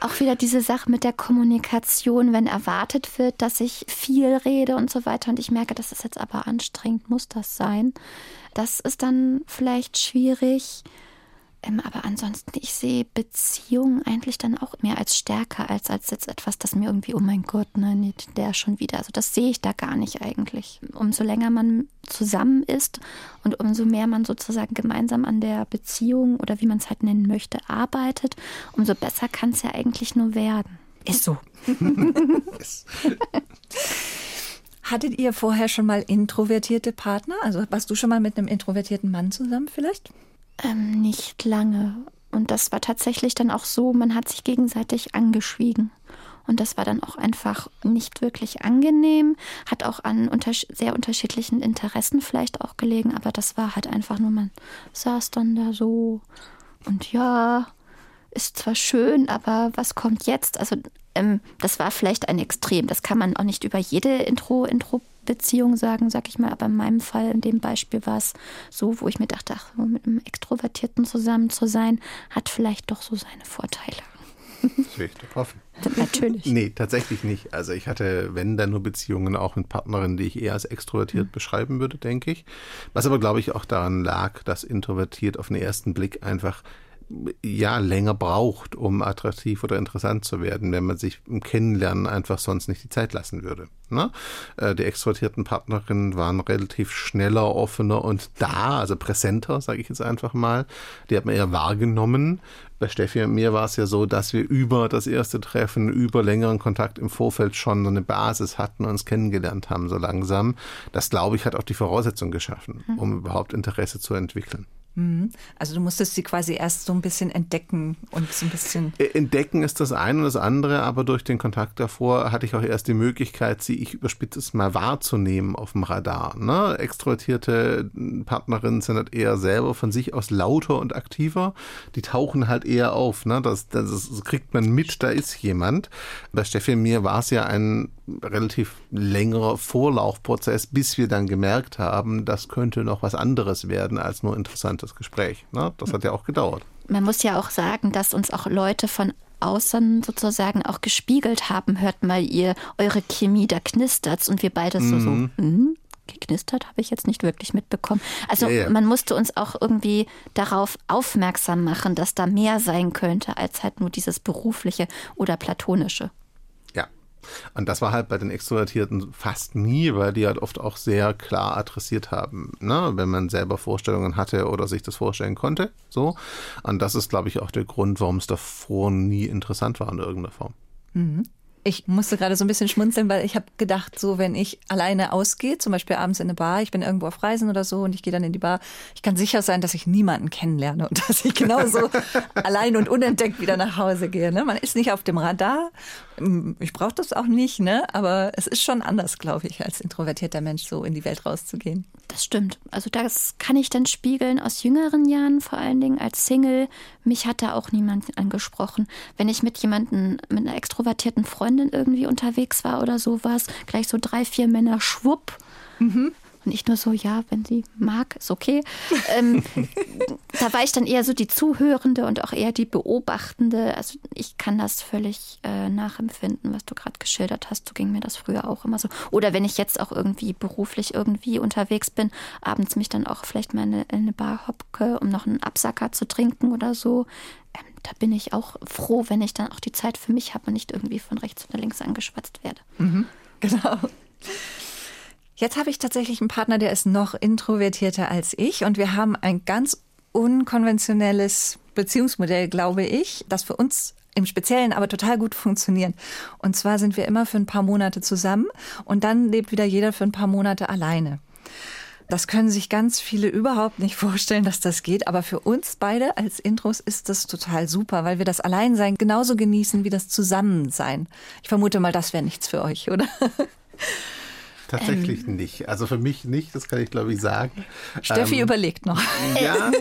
auch wieder diese Sache mit der Kommunikation, wenn erwartet wird, dass ich viel rede und so weiter und ich merke, das ist jetzt aber anstrengend, muss das sein. Das ist dann vielleicht schwierig. Ähm, aber ansonsten, ich sehe Beziehungen eigentlich dann auch mehr als stärker, als als jetzt etwas, das mir irgendwie, oh mein Gott, nein, der schon wieder. Also das sehe ich da gar nicht eigentlich. Umso länger man zusammen ist und umso mehr man sozusagen gemeinsam an der Beziehung oder wie man es halt nennen möchte, arbeitet, umso besser kann es ja eigentlich nur werden. Ist so. Hattet ihr vorher schon mal introvertierte Partner? Also warst du schon mal mit einem introvertierten Mann zusammen vielleicht? Ähm, nicht lange. Und das war tatsächlich dann auch so, man hat sich gegenseitig angeschwiegen. Und das war dann auch einfach nicht wirklich angenehm, hat auch an unter sehr unterschiedlichen Interessen vielleicht auch gelegen, aber das war halt einfach nur, man saß dann da so und ja, ist zwar schön, aber was kommt jetzt? Also ähm, das war vielleicht ein Extrem. Das kann man auch nicht über jede Intro, Intro Beziehung sagen, sag ich mal. Aber in meinem Fall, in dem Beispiel war es so, wo ich mir dachte, ach, mit einem Extrovertierten zusammen zu sein, hat vielleicht doch so seine Vorteile. Das will ich doch hoffen. Natürlich. Nee, tatsächlich nicht. Also ich hatte, wenn dann nur Beziehungen auch mit Partnerinnen, die ich eher als extrovertiert mhm. beschreiben würde, denke ich. Was aber, glaube ich, auch daran lag, dass introvertiert auf den ersten Blick einfach ja länger braucht, um attraktiv oder interessant zu werden, wenn man sich im Kennenlernen einfach sonst nicht die Zeit lassen würde. Ne? Äh, die extrovertierten Partnerinnen waren relativ schneller, offener und da, also präsenter, sage ich jetzt einfach mal. Die hat man eher wahrgenommen. Bei Steffi und mir war es ja so, dass wir über das erste Treffen, über längeren Kontakt im Vorfeld schon so eine Basis hatten und uns kennengelernt haben, so langsam. Das, glaube ich, hat auch die Voraussetzung geschaffen, mhm. um überhaupt Interesse zu entwickeln. Mhm. Also du musstest sie quasi erst so ein bisschen entdecken und so ein bisschen. Äh, entdecken ist das eine und das andere, aber durch den Kontakt davor hatte ich auch erst die Möglichkeit, sie, ich überspitze es mal, wahrzunehmen auf dem Radar. Ne? Extrovertierte Partnerinnen sind halt eher selber von sich aus lauter und aktiver. Die tauchen halt eher auf. Ne? Das, das, das kriegt man mit, da ist jemand. Bei Steffi mir war es ja ein relativ längerer Vorlaufprozess, bis wir dann gemerkt haben, das könnte noch was anderes werden als nur interessantes Gespräch. Ne? Das hat ja auch gedauert. Man muss ja auch sagen, dass uns auch Leute von außen sozusagen auch gespiegelt haben. Hört mal ihr, eure Chemie, da knistert's und wir beide so, mhm. so, hm? geknistert habe ich jetzt nicht wirklich mitbekommen. Also ja, ja. man musste uns auch irgendwie darauf aufmerksam machen, dass da mehr sein könnte als halt nur dieses berufliche oder platonische. Und das war halt bei den Extrovertierten fast nie, weil die halt oft auch sehr klar adressiert haben, ne? wenn man selber Vorstellungen hatte oder sich das vorstellen konnte. So. Und das ist, glaube ich, auch der Grund, warum es davor nie interessant war in irgendeiner Form. Mhm. Ich musste gerade so ein bisschen schmunzeln, weil ich habe gedacht, so wenn ich alleine ausgehe, zum Beispiel abends in eine Bar, ich bin irgendwo auf Reisen oder so und ich gehe dann in die Bar, ich kann sicher sein, dass ich niemanden kennenlerne und dass ich genauso allein und unentdeckt wieder nach Hause gehe. Ne? Man ist nicht auf dem Radar. Ich brauche das auch nicht, ne? aber es ist schon anders, glaube ich, als introvertierter Mensch so in die Welt rauszugehen. Das stimmt. Also das kann ich dann spiegeln aus jüngeren Jahren, vor allen Dingen als Single. Mich hat da auch niemand angesprochen. Wenn ich mit jemandem, mit einer extrovertierten Freundin irgendwie unterwegs war oder sowas, gleich so drei, vier Männer schwupp. Mhm. Und ich nur so, ja, wenn sie mag, ist okay. ähm, da war ich dann eher so die Zuhörende und auch eher die Beobachtende. Also ich kann das völlig äh, nachempfinden, was du gerade geschildert hast. So ging mir das früher auch immer so. Oder wenn ich jetzt auch irgendwie beruflich irgendwie unterwegs bin, abends mich dann auch vielleicht mal in eine, in eine Bar hopke, um noch einen Absacker zu trinken oder so. Ähm, da bin ich auch froh, wenn ich dann auch die Zeit für mich habe und nicht irgendwie von rechts oder links angeschwatzt werde. Mhm, genau. Jetzt habe ich tatsächlich einen Partner, der ist noch introvertierter als ich und wir haben ein ganz unkonventionelles Beziehungsmodell, glaube ich, das für uns im Speziellen aber total gut funktioniert. Und zwar sind wir immer für ein paar Monate zusammen und dann lebt wieder jeder für ein paar Monate alleine. Das können sich ganz viele überhaupt nicht vorstellen, dass das geht. Aber für uns beide als Intros ist das total super, weil wir das Alleinsein genauso genießen wie das Zusammensein. Ich vermute mal, das wäre nichts für euch, oder? Tatsächlich ähm. nicht. Also für mich nicht, das kann ich glaube ich sagen. Steffi ähm, überlegt noch. Ja.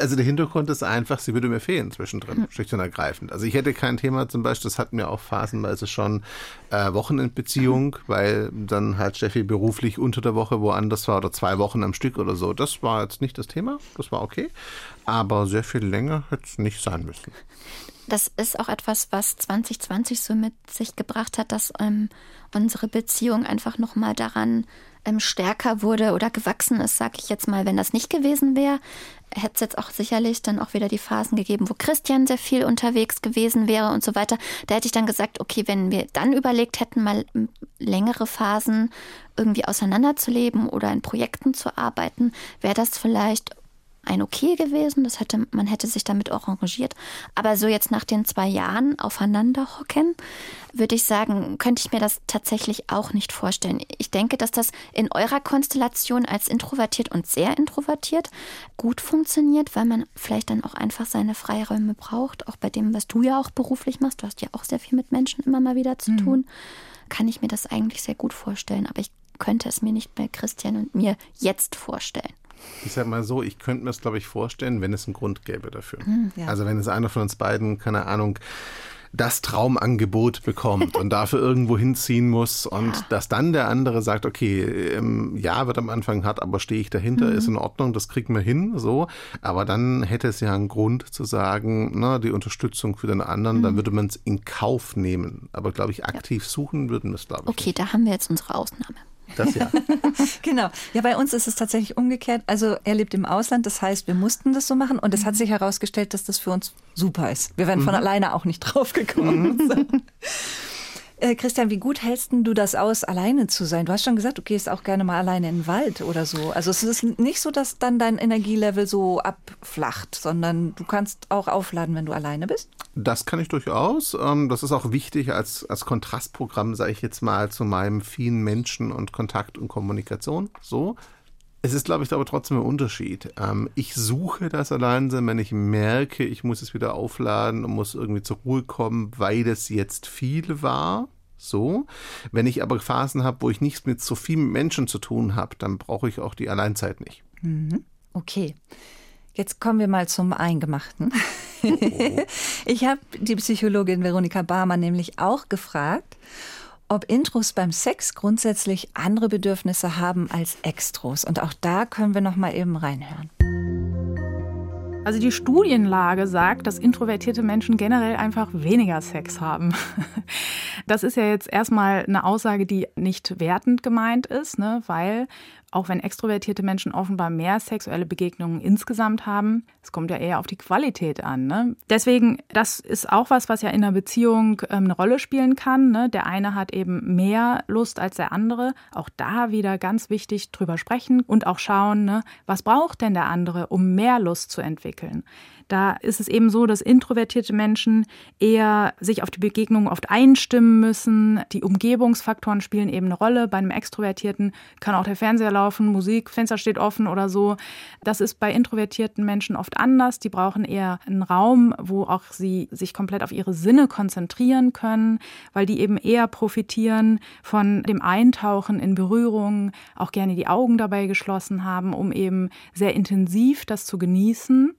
Also der Hintergrund ist einfach, sie würde mir fehlen zwischendrin, mhm. schlicht und ergreifend. Also ich hätte kein Thema zum Beispiel, das hatten wir auch phasenweise schon, äh, Wochenendbeziehung, mhm. weil dann halt Steffi beruflich unter der Woche woanders war oder zwei Wochen am Stück oder so. Das war jetzt nicht das Thema, das war okay. Aber sehr viel länger hätte es nicht sein müssen. Das ist auch etwas, was 2020 so mit sich gebracht hat, dass ähm, unsere Beziehung einfach nochmal daran ähm, stärker wurde oder gewachsen ist, sag ich jetzt mal. Wenn das nicht gewesen wäre, hätte es jetzt auch sicherlich dann auch wieder die Phasen gegeben, wo Christian sehr viel unterwegs gewesen wäre und so weiter. Da hätte ich dann gesagt, okay, wenn wir dann überlegt hätten, mal längere Phasen irgendwie auseinanderzuleben oder in Projekten zu arbeiten, wäre das vielleicht ein okay gewesen. Das hätte, man hätte sich damit auch arrangiert. Aber so jetzt nach den zwei Jahren aufeinander hocken, würde ich sagen, könnte ich mir das tatsächlich auch nicht vorstellen. Ich denke, dass das in eurer Konstellation als introvertiert und sehr introvertiert gut funktioniert, weil man vielleicht dann auch einfach seine Freiräume braucht. Auch bei dem, was du ja auch beruflich machst. Du hast ja auch sehr viel mit Menschen immer mal wieder zu mhm. tun. Kann ich mir das eigentlich sehr gut vorstellen. Aber ich könnte es mir nicht bei Christian und mir jetzt vorstellen. Ich sag mal so, ich könnte mir das, glaube ich, vorstellen, wenn es einen Grund gäbe dafür. Hm, ja. Also wenn es einer von uns beiden, keine Ahnung, das Traumangebot bekommt und dafür irgendwo hinziehen muss und ja. dass dann der andere sagt, okay, ähm, ja, wird am Anfang hart, aber stehe ich dahinter, mhm. ist in Ordnung, das kriegen wir hin, so. Aber dann hätte es ja einen Grund zu sagen, na, die Unterstützung für den anderen, mhm. dann würde man es in Kauf nehmen. Aber glaube ich, aktiv ja. suchen würden wir es, glaube ich. Okay, nicht. da haben wir jetzt unsere Ausnahme. Das ja. genau. Ja, bei uns ist es tatsächlich umgekehrt. Also er lebt im Ausland, das heißt, wir mussten das so machen und es hat mhm. sich herausgestellt, dass das für uns super ist. Wir wären mhm. von alleine auch nicht drauf gekommen. Mhm. Äh, Christian, wie gut hältst du das aus, alleine zu sein? Du hast schon gesagt, du gehst auch gerne mal alleine in den Wald oder so. Also es ist nicht so, dass dann dein Energielevel so abflacht, sondern du kannst auch aufladen, wenn du alleine bist? Das kann ich durchaus. Ähm, das ist auch wichtig als, als Kontrastprogramm, sage ich jetzt mal, zu meinem vielen Menschen und Kontakt und Kommunikation. So. Es ist, glaube ich, aber trotzdem ein Unterschied. Ähm, ich suche das Alleinsein, wenn ich merke, ich muss es wieder aufladen und muss irgendwie zur Ruhe kommen, weil es jetzt viel war. So. Wenn ich aber Phasen habe, wo ich nichts mit so vielen Menschen zu tun habe, dann brauche ich auch die Alleinzeit nicht. Mhm. Okay. Jetzt kommen wir mal zum Eingemachten. Oh. ich habe die Psychologin Veronika Barmer nämlich auch gefragt, ob Intros beim Sex grundsätzlich andere Bedürfnisse haben als Extros. Und auch da können wir noch mal eben reinhören. Also die Studienlage sagt, dass introvertierte Menschen generell einfach weniger Sex haben. Das ist ja jetzt erstmal eine Aussage, die nicht wertend gemeint ist, ne? weil auch wenn extrovertierte Menschen offenbar mehr sexuelle Begegnungen insgesamt haben, es kommt ja eher auf die Qualität an. Ne? Deswegen, das ist auch was, was ja in einer Beziehung ähm, eine Rolle spielen kann. Ne? Der eine hat eben mehr Lust als der andere. Auch da wieder ganz wichtig drüber sprechen und auch schauen, ne? was braucht denn der andere, um mehr Lust zu entwickeln. Da ist es eben so, dass introvertierte Menschen eher sich auf die Begegnung oft einstimmen müssen. Die Umgebungsfaktoren spielen eben eine Rolle. Bei einem Extrovertierten kann auch der Fernseher laufen, Musik, Fenster steht offen oder so. Das ist bei introvertierten Menschen oft anders. Die brauchen eher einen Raum, wo auch sie sich komplett auf ihre Sinne konzentrieren können, weil die eben eher profitieren von dem Eintauchen in Berührungen, auch gerne die Augen dabei geschlossen haben, um eben sehr intensiv das zu genießen.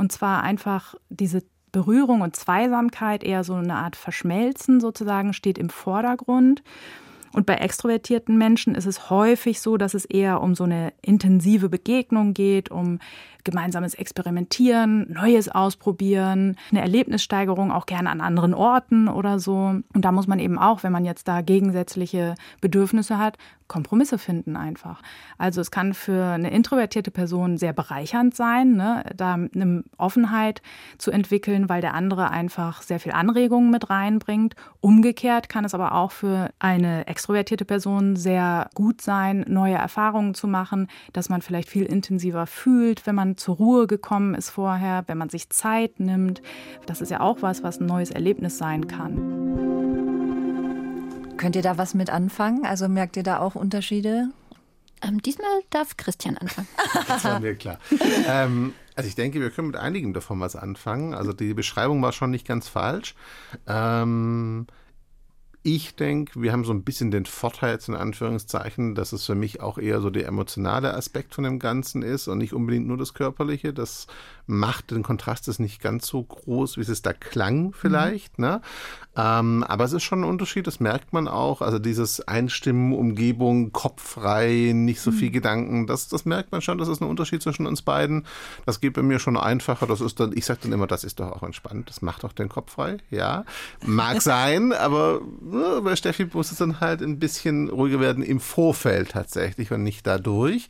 Und zwar einfach diese Berührung und Zweisamkeit, eher so eine Art Verschmelzen sozusagen, steht im Vordergrund. Und bei extrovertierten Menschen ist es häufig so, dass es eher um so eine intensive Begegnung geht, um gemeinsames Experimentieren, Neues ausprobieren, eine Erlebnissteigerung auch gerne an anderen Orten oder so. Und da muss man eben auch, wenn man jetzt da gegensätzliche Bedürfnisse hat, Kompromisse finden einfach. Also es kann für eine introvertierte Person sehr bereichernd sein, ne, da eine Offenheit zu entwickeln, weil der andere einfach sehr viel Anregungen mit reinbringt. Umgekehrt kann es aber auch für eine extrovertierte Person sehr gut sein, neue Erfahrungen zu machen, dass man vielleicht viel intensiver fühlt, wenn man zur Ruhe gekommen ist vorher, wenn man sich Zeit nimmt. Das ist ja auch was, was ein neues Erlebnis sein kann. Könnt ihr da was mit anfangen? Also merkt ihr da auch Unterschiede? Ähm, diesmal darf Christian anfangen. das war mir klar. ähm, also ich denke, wir können mit einigen davon was anfangen. Also die Beschreibung war schon nicht ganz falsch. Ähm, ich denke, wir haben so ein bisschen den Vorteil jetzt in Anführungszeichen, dass es für mich auch eher so der emotionale Aspekt von dem Ganzen ist und nicht unbedingt nur das Körperliche. Das macht den Kontrast ist nicht ganz so groß, wie es da klang vielleicht. Mhm. Ne? Ähm, aber es ist schon ein Unterschied, das merkt man auch. Also dieses Einstimmen, Umgebung, kopffrei, nicht so viel mhm. Gedanken, das, das merkt man schon, das ist ein Unterschied zwischen uns beiden. Das geht bei mir schon einfacher. Das ist dann, ich sage dann immer, das ist doch auch entspannt. Das macht doch den Kopf frei. Ja, mag sein, aber bei Steffi muss es dann halt ein bisschen ruhiger werden im Vorfeld tatsächlich und nicht dadurch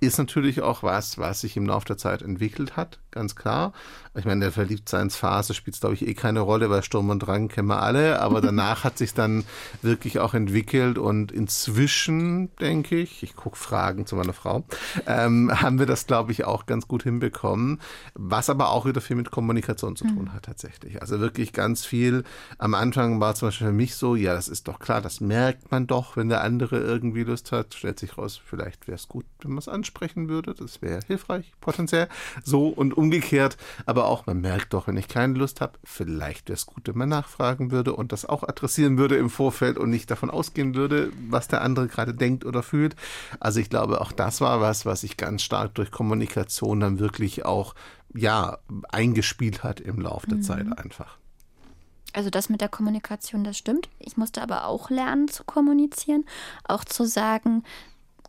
ist natürlich auch was, was sich im Laufe der Zeit entwickelt hat, ganz klar. Ich meine, der Verliebtseinsphase spielt, glaube ich, eh keine Rolle, weil Sturm und Drang kennen wir alle, aber danach hat sich dann wirklich auch entwickelt und inzwischen, denke ich, ich gucke Fragen zu meiner Frau, ähm, haben wir das, glaube ich, auch ganz gut hinbekommen, was aber auch wieder viel mit Kommunikation zu tun mhm. hat tatsächlich. Also wirklich ganz viel. Am Anfang war zum Beispiel für mich so, ja, das ist doch klar, das merkt man doch, wenn der andere irgendwie Lust hat. Stellt sich raus, vielleicht wäre es gut, wenn man es ansprechen würde. Das wäre hilfreich, potenziell. So und umgekehrt. Aber auch, man merkt doch, wenn ich keine Lust habe, vielleicht wäre es gut, wenn man nachfragen würde und das auch adressieren würde im Vorfeld und nicht davon ausgehen würde, was der andere gerade denkt oder fühlt. Also ich glaube, auch das war was, was sich ganz stark durch Kommunikation dann wirklich auch, ja, eingespielt hat im Laufe der mhm. Zeit einfach. Also das mit der Kommunikation, das stimmt. Ich musste aber auch lernen zu kommunizieren, auch zu sagen,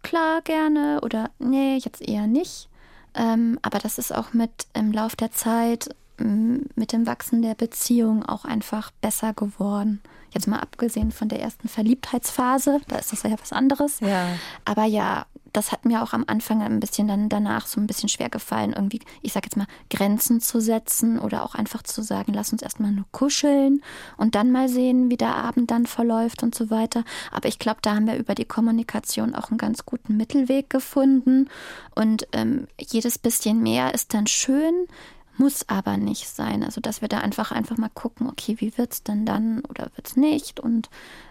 klar, gerne oder nee, jetzt eher nicht. Ähm, aber das ist auch mit im Lauf der Zeit, mit dem Wachsen der Beziehung auch einfach besser geworden. Jetzt mal abgesehen von der ersten Verliebtheitsphase, da ist das ja was anderes. Ja. Aber ja, das hat mir auch am Anfang ein bisschen dann danach so ein bisschen schwer gefallen, irgendwie, ich sag jetzt mal, Grenzen zu setzen oder auch einfach zu sagen, lass uns erstmal nur kuscheln und dann mal sehen, wie der Abend dann verläuft und so weiter. Aber ich glaube, da haben wir über die Kommunikation auch einen ganz guten Mittelweg gefunden. Und ähm, jedes bisschen mehr ist dann schön muss aber nicht sein. Also, dass wir da einfach einfach mal gucken, okay, wie wird es denn dann oder wird es nicht? Und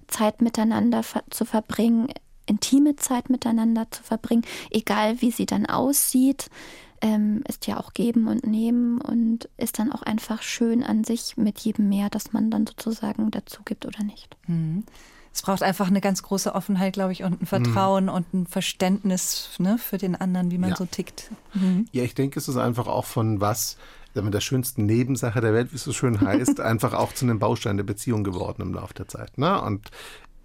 Zeit miteinander zu verbringen, intime Zeit miteinander zu verbringen, egal wie sie dann aussieht, ähm, ist ja auch geben und nehmen und ist dann auch einfach schön an sich mit jedem mehr, dass man dann sozusagen dazu gibt oder nicht. Mhm. Es braucht einfach eine ganz große Offenheit, glaube ich, und ein Vertrauen mhm. und ein Verständnis ne, für den anderen, wie man ja. so tickt. Mhm. Ja, ich denke, es ist einfach auch von was mit der schönsten Nebensache der Welt, wie es so schön heißt, einfach auch zu einem Baustein der Beziehung geworden im Laufe der Zeit. Ne? Und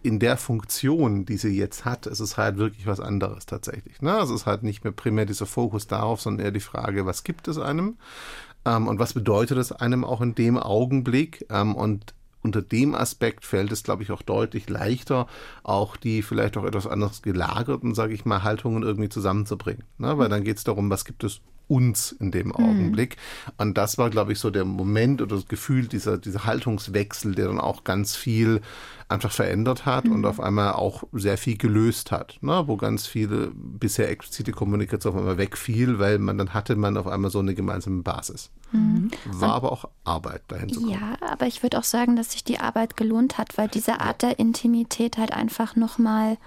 in der Funktion, die sie jetzt hat, ist es halt wirklich was anderes tatsächlich. Ne? Also es ist halt nicht mehr primär dieser Fokus darauf, sondern eher die Frage, was gibt es einem ähm, und was bedeutet es einem auch in dem Augenblick ähm, und unter dem Aspekt fällt es, glaube ich, auch deutlich leichter, auch die vielleicht auch etwas anders gelagerten, sage ich mal, Haltungen irgendwie zusammenzubringen. Ne? Weil dann geht es darum, was gibt es uns in dem. Augenblick. Mhm. Und das war, glaube ich, so der Moment oder das Gefühl, dieser, dieser Haltungswechsel, der dann auch ganz viel einfach verändert hat mhm. und auf einmal auch sehr viel gelöst hat, ne? wo ganz viele bisher explizite Kommunikation auf einmal wegfiel, weil man dann hatte man auf einmal so eine gemeinsame Basis. Mhm. War aber auch Arbeit dahin zu kommen. Ja, aber ich würde auch sagen, dass sich die Arbeit gelohnt hat, weil diese Art der Intimität halt einfach nochmal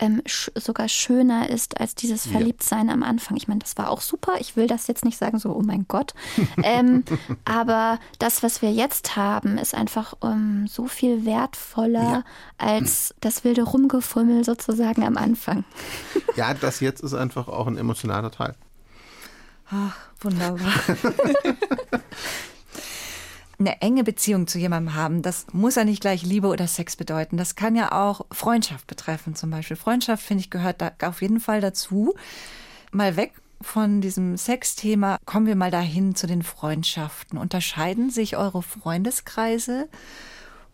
ähm, sch sogar schöner ist als dieses Verliebtsein ja. am Anfang. Ich meine, das war auch super. Ich will das jetzt nicht sagen, so, oh mein Gott. ähm, aber das, was wir jetzt haben, ist einfach um, ähm, so viel wertvoller ja. als das wilde Rumgefummel sozusagen am Anfang. ja, das jetzt ist einfach auch ein emotionaler Teil. Ach, wunderbar. eine enge Beziehung zu jemandem haben, das muss ja nicht gleich Liebe oder Sex bedeuten. Das kann ja auch Freundschaft betreffen zum Beispiel. Freundschaft, finde ich, gehört da auf jeden Fall dazu. Mal weg von diesem Sexthema, kommen wir mal dahin zu den Freundschaften. Unterscheiden sich eure Freundeskreise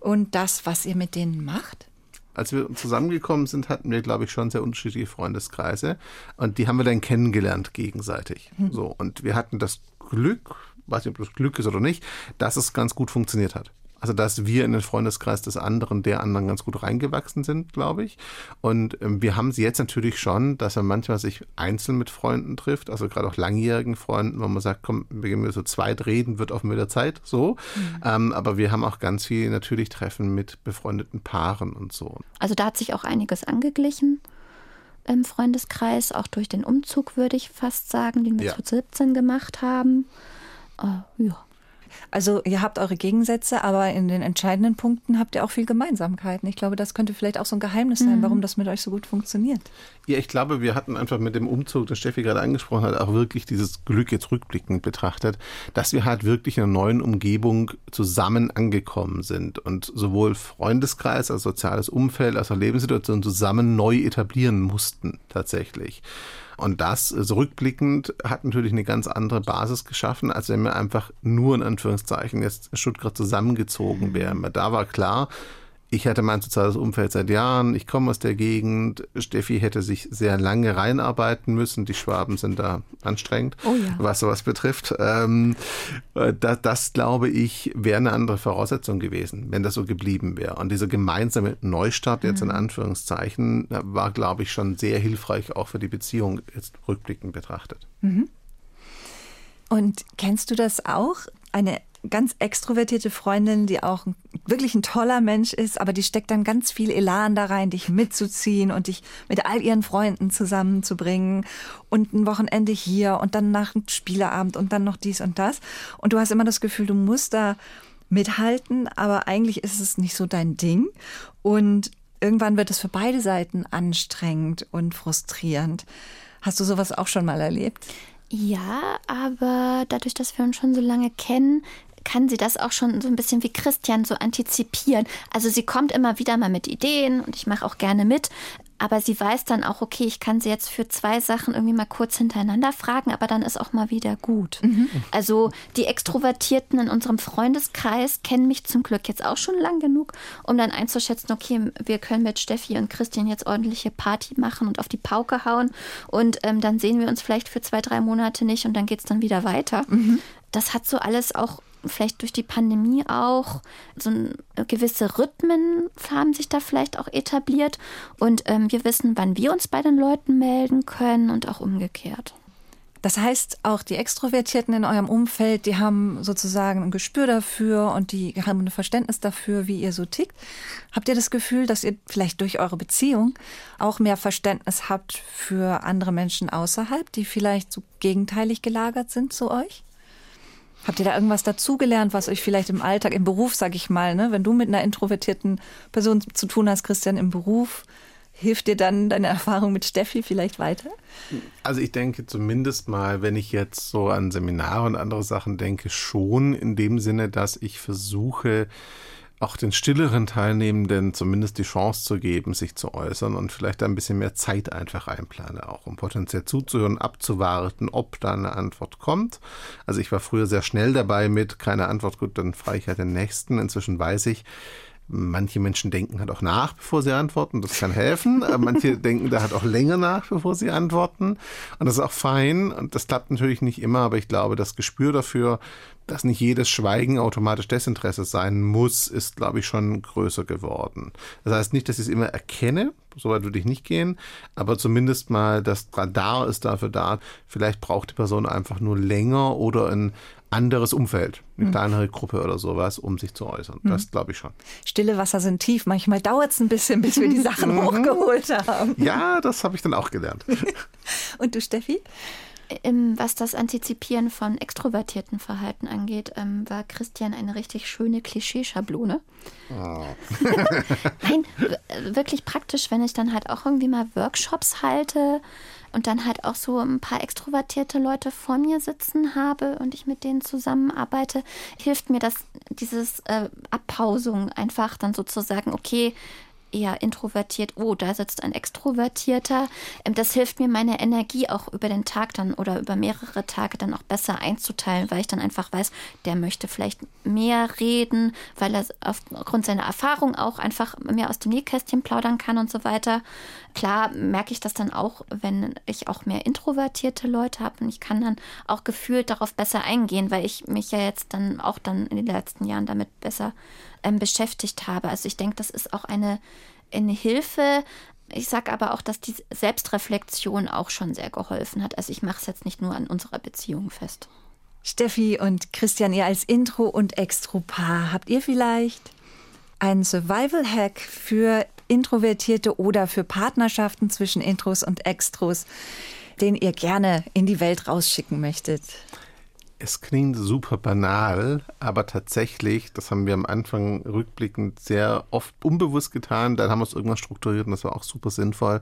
und das, was ihr mit denen macht? als wir zusammengekommen sind, hatten wir, glaube ich, schon sehr unterschiedliche Freundeskreise. Und die haben wir dann kennengelernt gegenseitig. Hm. So. Und wir hatten das Glück, weiß nicht, ob das Glück ist oder nicht, dass es ganz gut funktioniert hat. Also, dass wir in den Freundeskreis des anderen, der anderen ganz gut reingewachsen sind, glaube ich. Und ähm, wir haben sie jetzt natürlich schon, dass man manchmal sich einzeln mit Freunden trifft, also gerade auch langjährigen Freunden, wo man sagt, komm, wir gehen so zweit reden, wird auf mit der Zeit, so. Mhm. Ähm, aber wir haben auch ganz viel natürlich Treffen mit befreundeten Paaren und so. Also da hat sich auch einiges angeglichen im Freundeskreis, auch durch den Umzug, würde ich fast sagen, den wir ja. 2017 gemacht haben. Äh, ja. Also ihr habt eure Gegensätze, aber in den entscheidenden Punkten habt ihr auch viel Gemeinsamkeiten. Ich glaube, das könnte vielleicht auch so ein Geheimnis sein, mhm. warum das mit euch so gut funktioniert. Ja, ich glaube, wir hatten einfach mit dem Umzug, den Steffi gerade angesprochen hat, auch wirklich dieses Glück jetzt rückblickend betrachtet, dass wir halt wirklich in einer neuen Umgebung zusammen angekommen sind und sowohl Freundeskreis als soziales Umfeld als auch Lebenssituation zusammen neu etablieren mussten tatsächlich. Und das, so also rückblickend, hat natürlich eine ganz andere Basis geschaffen, als wenn wir einfach nur in Anführungszeichen jetzt Stuttgart zusammengezogen wären. Da war klar, ich hatte mein soziales Umfeld seit Jahren, ich komme aus der Gegend. Steffi hätte sich sehr lange reinarbeiten müssen. Die Schwaben sind da anstrengend, oh ja. was sowas betrifft. Ähm, das, das, glaube ich, wäre eine andere Voraussetzung gewesen, wenn das so geblieben wäre. Und dieser gemeinsame Neustart jetzt in mhm. Anführungszeichen war, glaube ich, schon sehr hilfreich auch für die Beziehung jetzt rückblickend betrachtet. Mhm. Und kennst du das auch? Eine ganz extrovertierte Freundin, die auch wirklich ein toller Mensch ist, aber die steckt dann ganz viel Elan da rein, dich mitzuziehen und dich mit all ihren Freunden zusammenzubringen und ein Wochenende hier und dann nach einem Spieleabend und dann noch dies und das. Und du hast immer das Gefühl, du musst da mithalten, aber eigentlich ist es nicht so dein Ding. Und irgendwann wird es für beide Seiten anstrengend und frustrierend. Hast du sowas auch schon mal erlebt? Ja, aber dadurch, dass wir uns schon so lange kennen, kann sie das auch schon so ein bisschen wie Christian so antizipieren. Also sie kommt immer wieder mal mit Ideen und ich mache auch gerne mit. Aber sie weiß dann auch, okay, ich kann sie jetzt für zwei Sachen irgendwie mal kurz hintereinander fragen, aber dann ist auch mal wieder gut. Mhm. Also die Extrovertierten in unserem Freundeskreis kennen mich zum Glück jetzt auch schon lang genug, um dann einzuschätzen, okay, wir können mit Steffi und Christian jetzt ordentliche Party machen und auf die Pauke hauen und ähm, dann sehen wir uns vielleicht für zwei, drei Monate nicht und dann geht es dann wieder weiter. Mhm. Das hat so alles auch vielleicht durch die Pandemie auch so gewisse Rhythmen haben sich da vielleicht auch etabliert und ähm, wir wissen, wann wir uns bei den Leuten melden können und auch umgekehrt. Das heißt, auch die Extrovertierten in eurem Umfeld, die haben sozusagen ein Gespür dafür und die haben ein Verständnis dafür, wie ihr so tickt. Habt ihr das Gefühl, dass ihr vielleicht durch eure Beziehung auch mehr Verständnis habt für andere Menschen außerhalb, die vielleicht so gegenteilig gelagert sind zu euch? Habt ihr da irgendwas dazugelernt, was euch vielleicht im Alltag, im Beruf, sag ich mal, ne, wenn du mit einer introvertierten Person zu tun hast, Christian, im Beruf, hilft dir dann deine Erfahrung mit Steffi vielleicht weiter? Also ich denke zumindest mal, wenn ich jetzt so an Seminare und andere Sachen denke, schon in dem Sinne, dass ich versuche, auch den stilleren Teilnehmenden zumindest die Chance zu geben, sich zu äußern und vielleicht ein bisschen mehr Zeit einfach einplane, auch um potenziell zuzuhören, abzuwarten, ob da eine Antwort kommt. Also ich war früher sehr schnell dabei mit, keine Antwort, gut, dann frage ich halt den nächsten. Inzwischen weiß ich, Manche Menschen denken halt auch nach, bevor sie antworten. Das kann helfen. Manche denken da halt auch länger nach, bevor sie antworten. Und das ist auch fein. Und das klappt natürlich nicht immer, aber ich glaube, das Gespür dafür, dass nicht jedes Schweigen automatisch Desinteresse sein muss, ist, glaube ich, schon größer geworden. Das heißt nicht, dass ich es immer erkenne, soweit würde ich nicht gehen, aber zumindest mal das Radar ist dafür da. Vielleicht braucht die Person einfach nur länger oder ein anderes Umfeld, eine mhm. kleinere Gruppe oder sowas, um sich zu äußern. Mhm. Das glaube ich schon. Stille Wasser sind tief. Manchmal dauert es ein bisschen, bis wir die Sachen mhm. hochgeholt haben. Ja, das habe ich dann auch gelernt. Und du, Steffi? Was das Antizipieren von extrovertierten Verhalten angeht, ähm, war Christian eine richtig schöne Klischeeschablone. Oh. Nein, wirklich praktisch, wenn ich dann halt auch irgendwie mal Workshops halte und dann halt auch so ein paar extrovertierte Leute vor mir sitzen habe und ich mit denen zusammenarbeite, hilft mir das, dieses äh, Abpausung einfach dann sozusagen, okay, eher introvertiert, oh, da sitzt ein Extrovertierter. Ähm, das hilft mir, meine Energie auch über den Tag dann oder über mehrere Tage dann auch besser einzuteilen, weil ich dann einfach weiß, der möchte vielleicht mehr reden, weil er aufgrund seiner Erfahrung auch einfach mehr aus dem Nähkästchen plaudern kann und so weiter. Klar merke ich das dann auch, wenn ich auch mehr introvertierte Leute habe und ich kann dann auch gefühlt darauf besser eingehen, weil ich mich ja jetzt dann auch dann in den letzten Jahren damit besser ähm, beschäftigt habe. Also ich denke, das ist auch eine, eine Hilfe. Ich sage aber auch, dass die Selbstreflexion auch schon sehr geholfen hat. Also ich mache es jetzt nicht nur an unserer Beziehung fest. Steffi und Christian, ihr als Intro- und Extro-Paar, habt ihr vielleicht einen Survival-Hack für Introvertierte oder für Partnerschaften zwischen Intros und Extros, den ihr gerne in die Welt rausschicken möchtet? Es klingt super banal, aber tatsächlich, das haben wir am Anfang rückblickend sehr oft unbewusst getan, dann haben wir es irgendwann strukturiert und das war auch super sinnvoll,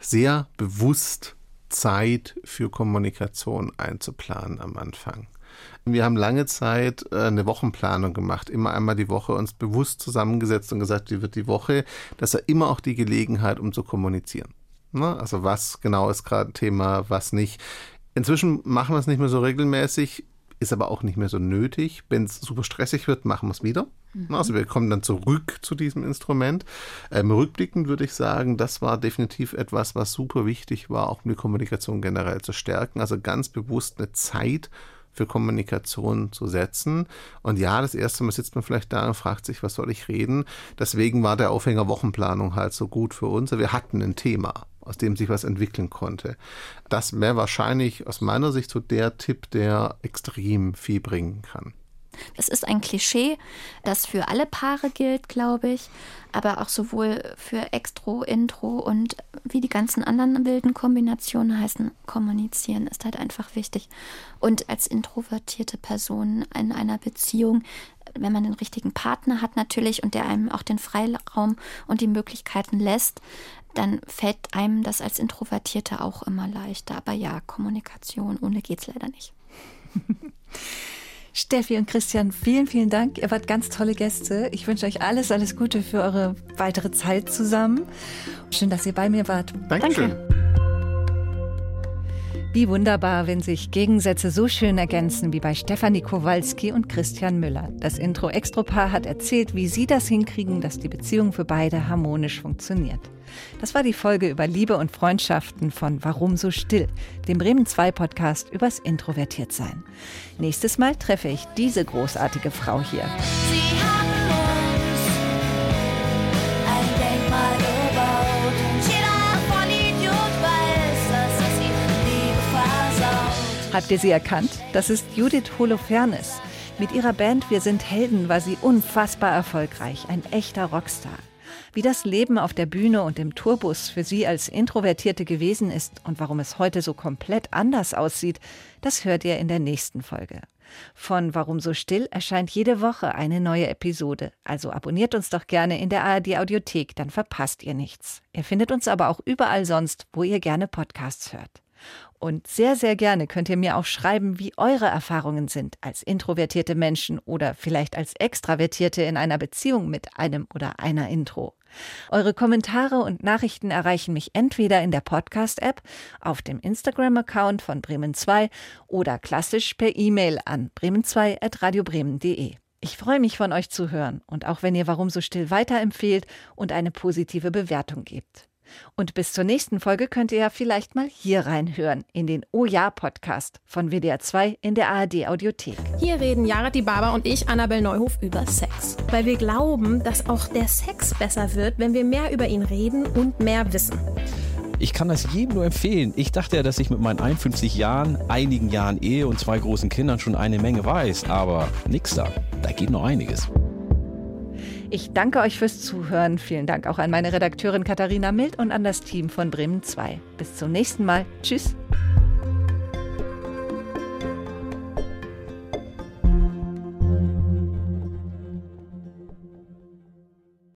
sehr bewusst Zeit für Kommunikation einzuplanen am Anfang. Wir haben lange Zeit äh, eine Wochenplanung gemacht, immer einmal die Woche uns bewusst zusammengesetzt und gesagt, wie wird die Woche, dass er immer auch die Gelegenheit, um zu kommunizieren. Ne? Also was genau ist gerade Thema, was nicht. Inzwischen machen wir es nicht mehr so regelmäßig ist aber auch nicht mehr so nötig. Wenn es super stressig wird, machen wir es wieder. Mhm. Also wir kommen dann zurück zu diesem Instrument. Ähm, rückblickend würde ich sagen, das war definitiv etwas, was super wichtig war, auch um die Kommunikation generell zu stärken. Also ganz bewusst eine Zeit für Kommunikation zu setzen. Und ja, das erste Mal sitzt man vielleicht da und fragt sich, was soll ich reden? Deswegen war der Aufhänger Wochenplanung halt so gut für uns. Wir hatten ein Thema aus dem sich was entwickeln konnte. Das wäre wahrscheinlich aus meiner Sicht so der Tipp, der extrem viel bringen kann. Das ist ein Klischee, das für alle Paare gilt, glaube ich, aber auch sowohl für Extro, Intro und wie die ganzen anderen wilden Kombinationen heißen, kommunizieren ist halt einfach wichtig. Und als introvertierte Person in einer Beziehung, wenn man den richtigen Partner hat natürlich und der einem auch den Freiraum und die Möglichkeiten lässt, dann fällt einem das als Introvertierte auch immer leichter. Aber ja, Kommunikation ohne geht es leider nicht. Steffi und Christian, vielen, vielen Dank. Ihr wart ganz tolle Gäste. Ich wünsche euch alles, alles Gute für eure weitere Zeit zusammen. Schön, dass ihr bei mir wart. Dankeschön. Danke. Wie wunderbar, wenn sich Gegensätze so schön ergänzen wie bei Stefanie Kowalski und Christian Müller. Das Intro-Extro-Paar hat erzählt, wie sie das hinkriegen, dass die Beziehung für beide harmonisch funktioniert. Das war die Folge über Liebe und Freundschaften von Warum so still, dem Bremen 2 Podcast übers Introvertiertsein. Nächstes Mal treffe ich diese großartige Frau hier. Habt ihr sie erkannt? Das ist Judith Holofernes. Mit ihrer Band Wir sind Helden war sie unfassbar erfolgreich, ein echter Rockstar. Wie das Leben auf der Bühne und im Tourbus für sie als Introvertierte gewesen ist und warum es heute so komplett anders aussieht, das hört ihr in der nächsten Folge. Von Warum so still erscheint jede Woche eine neue Episode. Also abonniert uns doch gerne in der ARD Audiothek, dann verpasst ihr nichts. Ihr findet uns aber auch überall sonst, wo ihr gerne Podcasts hört. Und sehr, sehr gerne könnt ihr mir auch schreiben, wie eure Erfahrungen sind als introvertierte Menschen oder vielleicht als Extravertierte in einer Beziehung mit einem oder einer Intro. Eure Kommentare und Nachrichten erreichen mich entweder in der Podcast-App, auf dem Instagram-Account von Bremen 2 oder klassisch per E-Mail an bremen2.radiobremen.de. Ich freue mich von euch zu hören und auch wenn ihr Warum so still weiterempfehlt und eine positive Bewertung gebt. Und bis zur nächsten Folge könnt ihr ja vielleicht mal hier reinhören in den Oh Ja Podcast von WDR 2 in der ARD Audiothek. Hier reden Jarati Baba und ich, Annabel Neuhof, über Sex. Weil wir glauben, dass auch der Sex besser wird, wenn wir mehr über ihn reden und mehr wissen. Ich kann das jedem nur empfehlen. Ich dachte ja, dass ich mit meinen 51 Jahren, einigen Jahren Ehe und zwei großen Kindern schon eine Menge weiß. Aber nix da. Da geht noch einiges. Ich danke euch fürs Zuhören. Vielen Dank auch an meine Redakteurin Katharina Mild und an das Team von Bremen 2. Bis zum nächsten Mal. Tschüss.